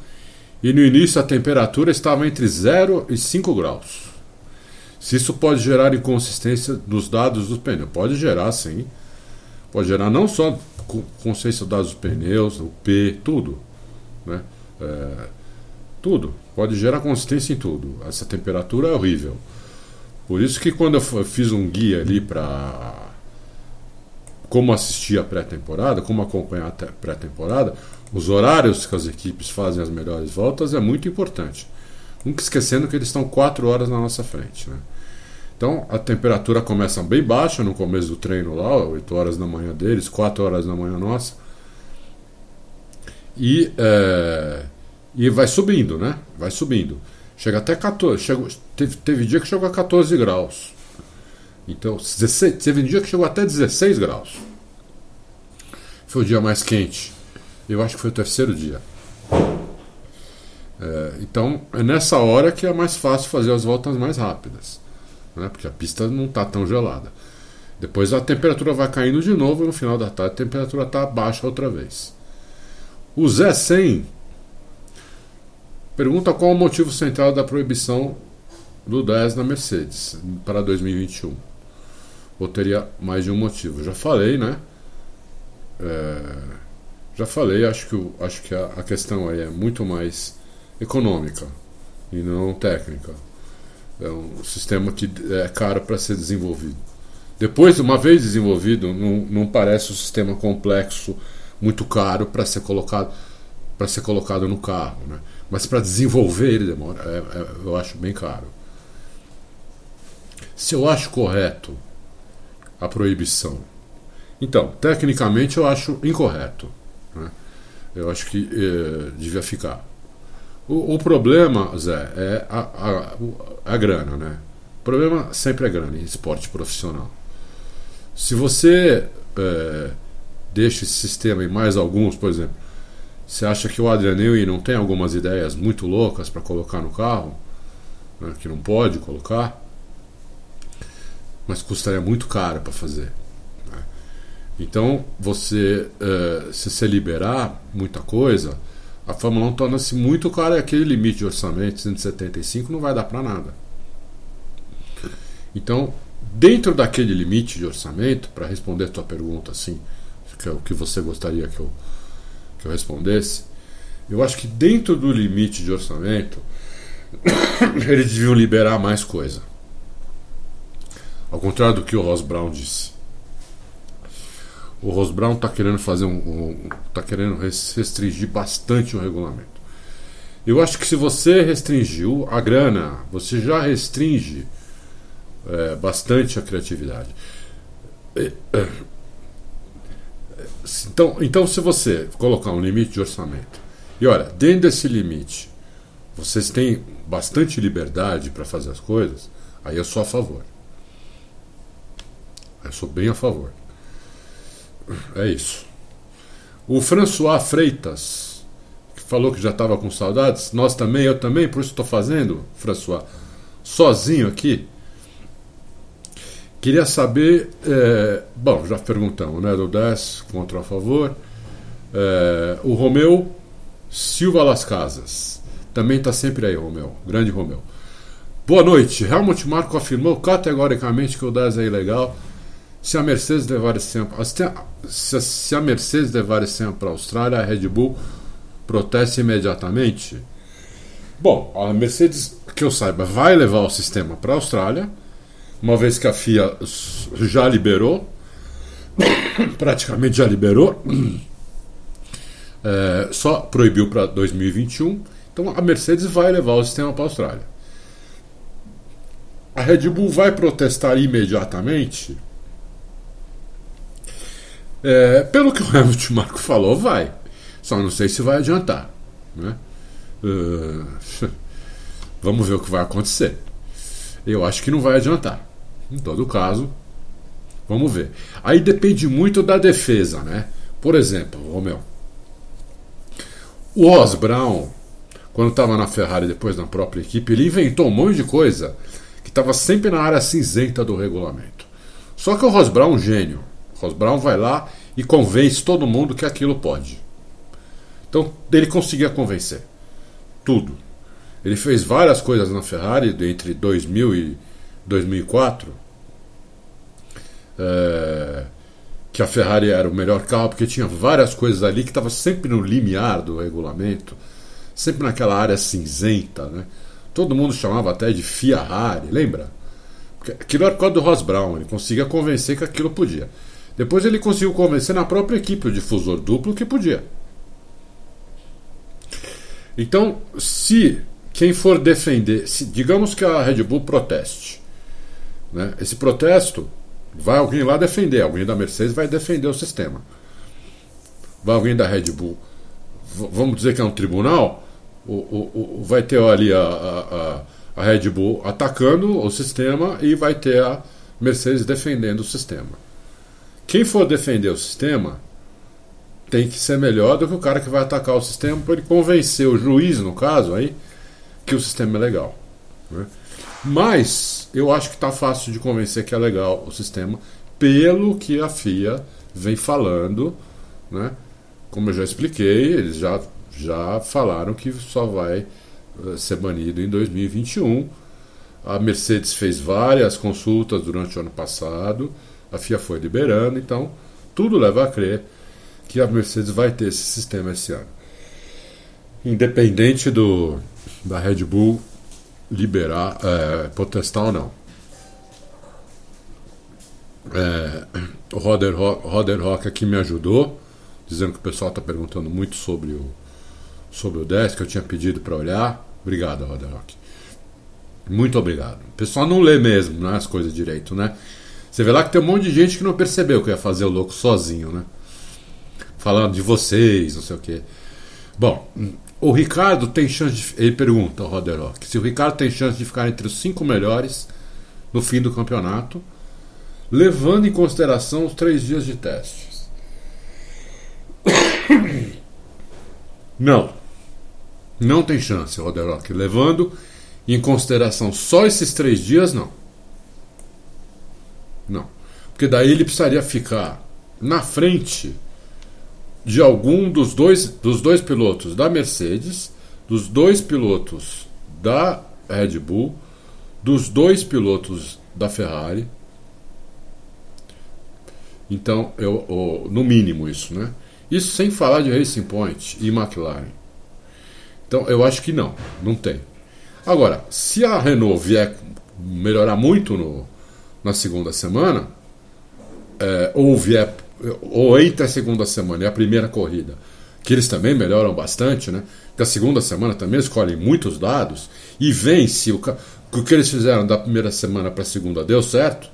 e no início a temperatura estava entre 0 e 5 graus. Se isso pode gerar inconsistência nos dados dos pneus, pode gerar sim. Pode gerar não só consistência dos dados dos pneus, o P, tudo. Né? É, tudo. Pode gerar consistência em tudo. Essa temperatura é horrível. Por isso que quando eu fiz um guia ali para como assistir a pré-temporada, como acompanhar a pré-temporada, os horários que as equipes fazem as melhores voltas é muito importante. Nunca esquecendo que eles estão 4 horas na nossa frente. Né? Então a temperatura começa bem baixa no começo do treino lá, 8 horas da manhã deles, 4 horas da manhã nossa e, é, e vai subindo, né? Vai subindo. Chega até 14. Chegou, teve, teve dia que chegou a 14 graus. Então, 16, teve dia que chegou até 16 graus. Foi o dia mais quente. Eu acho que foi o terceiro dia. É, então, é nessa hora que é mais fácil fazer as voltas mais rápidas. Né? Porque a pista não está tão gelada. Depois a temperatura vai caindo de novo e no final da tarde a temperatura está baixa outra vez. O Zé 100 pergunta qual o motivo central da proibição do 10 na Mercedes para 2021. Ou teria mais de um motivo? Já falei, né? É, já falei, acho que, acho que a, a questão aí é muito mais econômica e não técnica. É um sistema que é caro para ser desenvolvido. Depois, uma vez desenvolvido, não, não parece um sistema complexo muito caro para ser colocado para ser colocado no carro, né? Mas para desenvolver ele demora, é, é, eu acho bem caro. Se eu acho correto a proibição, então tecnicamente eu acho incorreto. Né? Eu acho que eh, devia ficar. O, o, problema, Zé, é a, a, a grana, né? O problema sempre é grana em esporte profissional. Se você eh, deixa esse sistema em mais alguns, por exemplo, você acha que o Adrian Newey não tem algumas ideias muito loucas para colocar no carro, né, que não pode colocar, mas custaria muito caro para fazer. Né? Então, você, uh, se você liberar muita coisa, a Fórmula 1 torna-se muito cara e aquele limite de orçamento, 175, não vai dar para nada. Então, dentro daquele limite de orçamento, para responder a tua pergunta assim, que é o que você gostaria que eu, que eu respondesse, eu acho que dentro do limite de orçamento eles deviam liberar mais coisa. Ao contrário do que o Ross Brown disse. O Ross Brown está querendo fazer um, um. está querendo restringir bastante o regulamento. Eu acho que se você restringiu a grana, você já restringe é, bastante a criatividade. Então, então, se você colocar um limite de orçamento, e olha, dentro desse limite, vocês têm bastante liberdade para fazer as coisas, aí eu sou a favor. Eu sou bem a favor. É isso. O François Freitas, que falou que já estava com saudades, nós também, eu também, por isso estou fazendo, François, sozinho aqui. Queria saber, é, bom, já perguntamos, né, do 10 contra a favor. É, o Romeu Silva Las Casas, também está sempre aí, Romeu, grande Romeu. Boa noite, Helmut Marko afirmou categoricamente que o 10 é ilegal. Se a Mercedes levar esse tempo, se a Mercedes levar esse tempo para a Austrália, a Red Bull protesta imediatamente. Bom, a Mercedes, que eu saiba, vai levar o sistema para a Austrália uma vez que a FIA já liberou, praticamente já liberou, é, só proibiu para 2021 Então a Mercedes vai levar o sistema para a Austrália. A Red Bull vai protestar imediatamente? É, pelo que o Hamilton Marco falou, vai. Só não sei se vai adiantar. Né? Uh, vamos ver o que vai acontecer. Eu acho que não vai adiantar. Em todo caso, vamos ver. Aí depende muito da defesa, né? Por exemplo, Romeu. O Ross Brown, quando estava na Ferrari depois na própria equipe, ele inventou um monte de coisa que estava sempre na área cinzenta do regulamento. Só que o Ross Brown é um gênio. O Ross Brown vai lá e convence todo mundo que aquilo pode. Então ele conseguia convencer. Tudo. Ele fez várias coisas na Ferrari entre 2000 e 2004. É, que a Ferrari era o melhor carro porque tinha várias coisas ali que estava sempre no limiar do regulamento, sempre naquela área cinzenta, né? Todo mundo chamava até de Ferrari, lembra? Porque aquilo era do Ross Brown, ele conseguia convencer que aquilo podia. Depois ele conseguiu convencer na própria equipe o difusor duplo que podia. Então, se quem for defender, se, digamos que a Red Bull proteste, né? esse protesto vai alguém lá defender, alguém da Mercedes vai defender o sistema. Vai alguém da Red Bull, vamos dizer que é um tribunal, o, o, o vai ter ali a, a, a Red Bull atacando o sistema e vai ter a Mercedes defendendo o sistema. Quem for defender o sistema tem que ser melhor do que o cara que vai atacar o sistema para ele convencer o juiz, no caso, aí, que o sistema é legal. Né? Mas eu acho que está fácil de convencer que é legal o sistema, pelo que a FIA vem falando. Né? Como eu já expliquei, eles já, já falaram que só vai uh, ser banido em 2021. A Mercedes fez várias consultas durante o ano passado, a FIA foi liberando, então tudo leva a crer que a Mercedes vai ter esse sistema esse ano. Independente do da Red Bull liberar, é, protestar ou não. É, o Roder Roder Rock aqui me ajudou, dizendo que o pessoal está perguntando muito sobre o, sobre o 10 que eu tinha pedido para olhar. Obrigado, Roder Rock. Muito obrigado. O pessoal não lê mesmo né, as coisas direito, né? Você vê lá que tem um monte de gente que não percebeu que ia fazer o louco sozinho, né? falando de vocês, não sei o quê. Bom, o Ricardo tem chance de. Ele pergunta ao Roderock se o Ricardo tem chance de ficar entre os cinco melhores no fim do campeonato, levando em consideração os três dias de testes. Não. Não tem chance, Roderock. Levando em consideração só esses três dias, não. Não. Porque daí ele precisaria ficar na frente de algum dos dois, dos dois pilotos da Mercedes, dos dois pilotos da Red Bull, dos dois pilotos da Ferrari. Então, eu, eu, no mínimo isso, né? Isso sem falar de Racing Point e McLaren. Então, eu acho que não, não tem. Agora, se a Renault vier melhorar muito no, na segunda semana, é, ou vier ou entre a segunda semana e a primeira corrida, que eles também melhoram bastante, né? Porque a segunda semana também escolhem muitos dados e vem se o, o que eles fizeram da primeira semana para a segunda deu certo.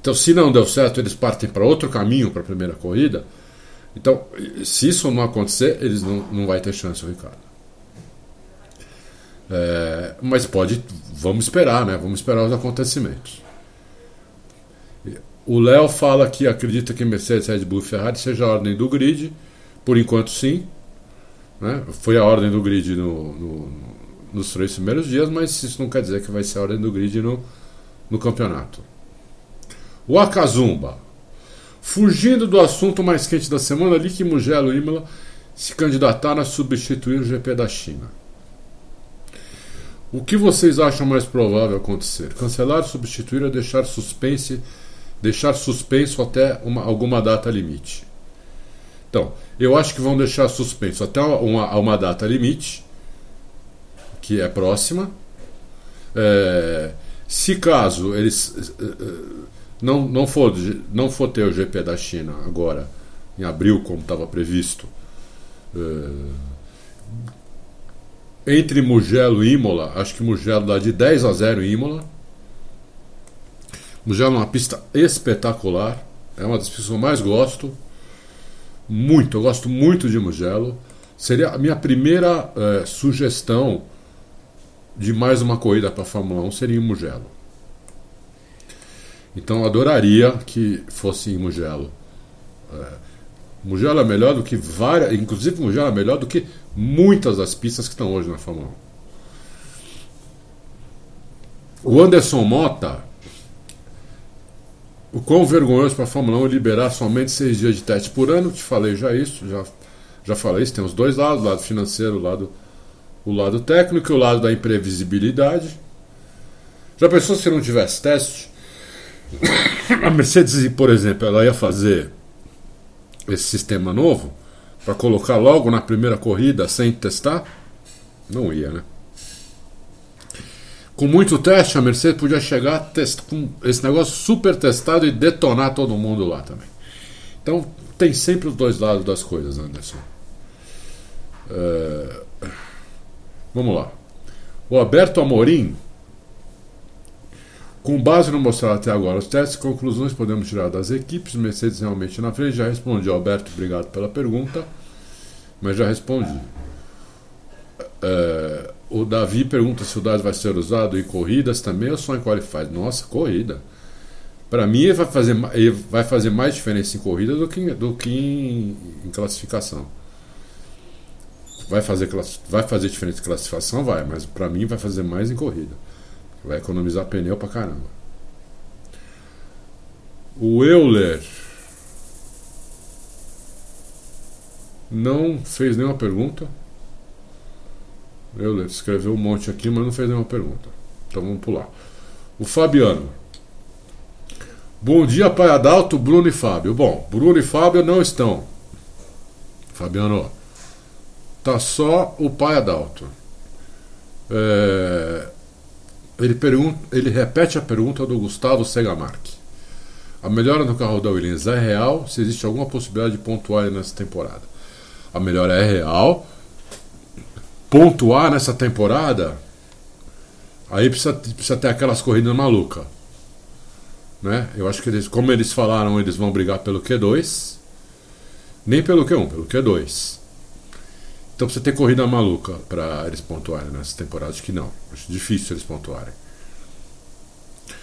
Então, se não deu certo, eles partem para outro caminho para a primeira corrida. Então, se isso não acontecer, eles não, não vai ter chance, Ricardo. É, mas pode, vamos esperar, né? Vamos esperar os acontecimentos. O Léo fala que acredita que Mercedes, Red Bull e Ferrari seja a ordem do grid. Por enquanto, sim. Né? Foi a ordem do grid no, no, nos três primeiros dias, mas isso não quer dizer que vai ser a ordem do grid no, no campeonato. O Akazumba. Fugindo do assunto mais quente da semana, Lick Mugello e Imola se candidataram a substituir o GP da China. O que vocês acham mais provável acontecer? Cancelar, substituir ou deixar suspense deixar suspenso até uma, alguma data limite. Então, eu acho que vão deixar suspenso até uma, uma data limite, que é próxima. É, se caso eles é, é, não, não, for, não for ter o GP da China agora, em abril, como estava previsto, é, entre Mugello e Imola, acho que Mugello dá de 10 a 0 em Imola. Mugello é uma pista espetacular. É uma das pistas que eu mais gosto. Muito, eu gosto muito de Mugello. Seria a minha primeira é, sugestão de mais uma corrida para a Fórmula 1 seria em Mugello. Então eu adoraria que fosse em Mugello. É, Mugello é melhor do que várias, inclusive Mugello é melhor do que muitas das pistas que estão hoje na Fórmula 1. O Anderson Mota, o quão vergonhoso para a Fórmula 1 liberar somente seis dias de teste por ano, te falei já isso, já, já falei isso, tem os dois lados, o lado financeiro, o lado, o lado técnico e o lado da imprevisibilidade. Já pensou se não tivesse teste? A Mercedes, por exemplo, ela ia fazer esse sistema novo para colocar logo na primeira corrida sem testar? Não ia, né? Com muito teste, a Mercedes podia chegar com esse negócio super testado e detonar todo mundo lá também. Então tem sempre os dois lados das coisas, Anderson. É... Vamos lá. O Alberto Amorim com base no mostrado até agora os testes, conclusões podemos tirar das equipes. Mercedes realmente na frente. Já respondi, Alberto, obrigado pela pergunta, mas já respondi. É, o Davi pergunta se o dado vai ser usado em corridas também ou só em qualified. Nossa, corrida. Para mim, ele vai, fazer, ele vai fazer mais diferença em corrida do que, do que em, em classificação. Vai fazer, vai fazer diferença em classificação? Vai, mas para mim vai fazer mais em corrida. Vai economizar pneu pra caramba. O Euler não fez nenhuma pergunta. Euler escreveu um monte aqui, mas não fez nenhuma pergunta. Então vamos pular. O Fabiano. Bom dia, Pai Adalto, Bruno e Fábio. Bom, Bruno e Fábio não estão. Fabiano, tá só o Pai Adalto. É, ele, pergunta, ele repete a pergunta do Gustavo Segamark. A melhora no carro da Williams é real? Se existe alguma possibilidade de pontuar nessa temporada? A melhora é real. Pontuar nessa temporada? Aí precisa, precisa ter aquelas corridas malucas. Né? Eu acho que eles, como eles falaram, eles vão brigar pelo Q2. Nem pelo Q1, pelo Q2. Então precisa ter corrida maluca para eles pontuarem nessa temporada. Acho que não. Acho difícil eles pontuarem.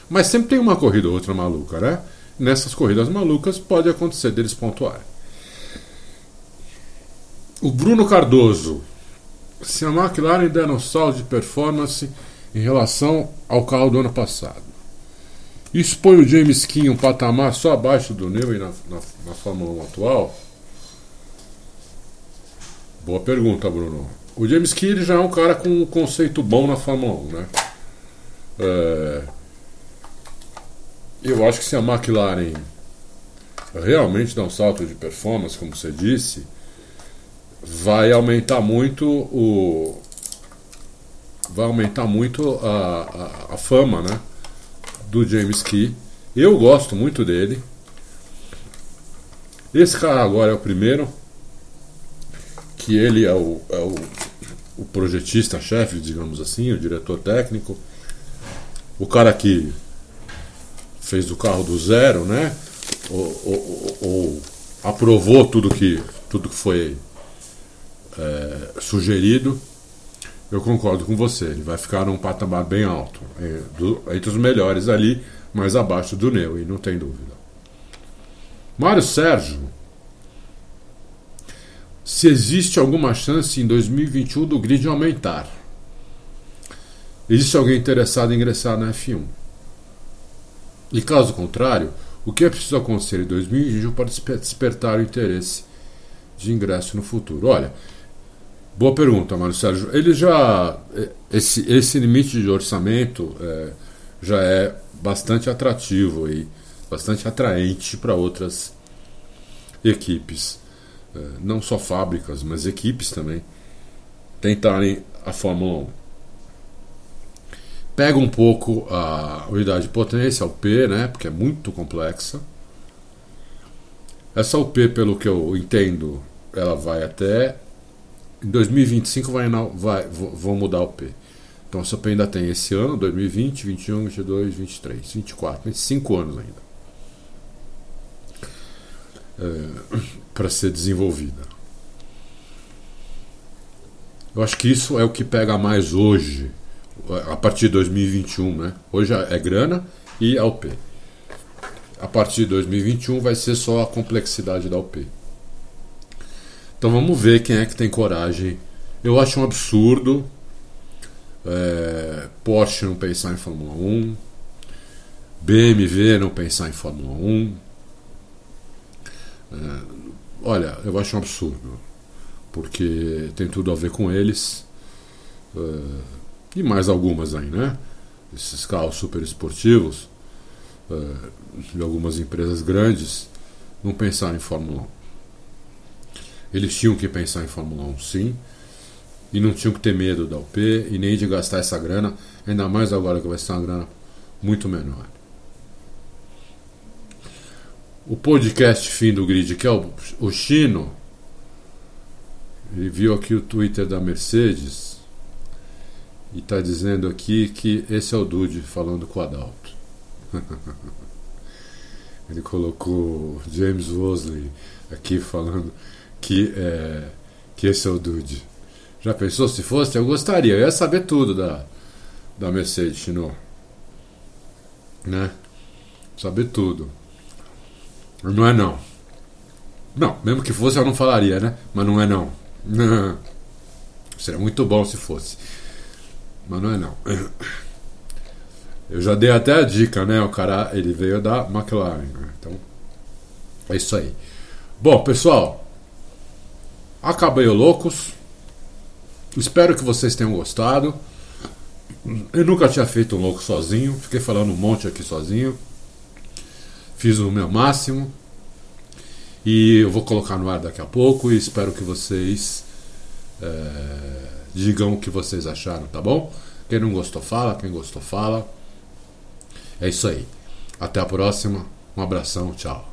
Mas sempre tem uma corrida ou outra maluca, né? Nessas corridas malucas pode acontecer deles pontuarem. O Bruno Cardoso. Se a McLaren der um salto de performance em relação ao carro do ano passado, isso põe o James King um patamar só abaixo do Newey na, na, na Fórmula 1 atual? Boa pergunta, Bruno. O James Key já é um cara com um conceito bom na Fórmula 1, né? É... Eu acho que se a McLaren realmente dar um salto de performance, como você disse, vai aumentar muito o. Vai aumentar muito a, a, a fama né, do James Key. Eu gosto muito dele. Esse cara agora é o primeiro que ele é o, é o, o projetista-chefe, digamos assim, o diretor técnico, o cara que fez o carro do zero, né? Ou, ou, ou aprovou tudo que, tudo que foi é, sugerido. Eu concordo com você, ele vai ficar num patamar bem alto, é, entre os melhores ali, mas abaixo do Neu, e não tem dúvida. Mário Sérgio se existe alguma chance em 2021 do grid aumentar. Existe alguém interessado em ingressar na F1? E caso contrário, o que é preciso acontecer em 2021 para despertar o interesse de ingresso no futuro? Olha, boa pergunta, Mário Sérgio. Ele já. Esse, esse limite de orçamento é, já é bastante atrativo e bastante atraente para outras equipes. É, não só fábricas, mas equipes também, tentarem a Fórmula 1. Pega um pouco a unidade de potência, a UP, né, porque é muito complexa. Essa UP, pelo que eu entendo, ela vai até em 2025 vai, vai, vão mudar o P. Então a SOP ainda tem esse ano, 2020, 21, 22, 23, 24, tem 5 anos ainda é, para ser desenvolvida. Eu acho que isso é o que pega mais hoje, a partir de 2021, né? Hoje é grana e a UP. A partir de 2021 vai ser só a complexidade da UP. Então vamos ver quem é que tem coragem. Eu acho um absurdo é, Porsche não pensar em Fórmula 1, BMW não pensar em Fórmula 1. É, olha, eu acho um absurdo, porque tem tudo a ver com eles. É, e mais algumas aí, né? Esses carros super esportivos é, de algumas empresas grandes não pensaram em Fórmula 1. Eles tinham que pensar em Fórmula 1 sim, e não tinham que ter medo da UP e nem de gastar essa grana, ainda mais agora que vai ser uma grana muito menor. O podcast Fim do Grid, que é o, o Chino, ele viu aqui o Twitter da Mercedes e está dizendo aqui que esse é o Dude falando com o Adalto. ele colocou James Wosley aqui falando que, é, que esse é o Dude. Já pensou se fosse? Eu gostaria, eu ia saber tudo da, da Mercedes Chino. Né? Saber tudo. Não é não. Não, mesmo que fosse eu não falaria, né? Mas não é não. Seria muito bom se fosse. Mas não é não. Eu já dei até a dica, né? O cara, ele veio da McLaren. Né? Então, é isso aí. Bom, pessoal. Acabei o Loucos. Espero que vocês tenham gostado. Eu nunca tinha feito um louco sozinho, fiquei falando um monte aqui sozinho. Fiz o meu máximo. E eu vou colocar no ar daqui a pouco e espero que vocês é, digam o que vocês acharam, tá bom? Quem não gostou, fala. Quem gostou, fala. É isso aí. Até a próxima. Um abração. Tchau.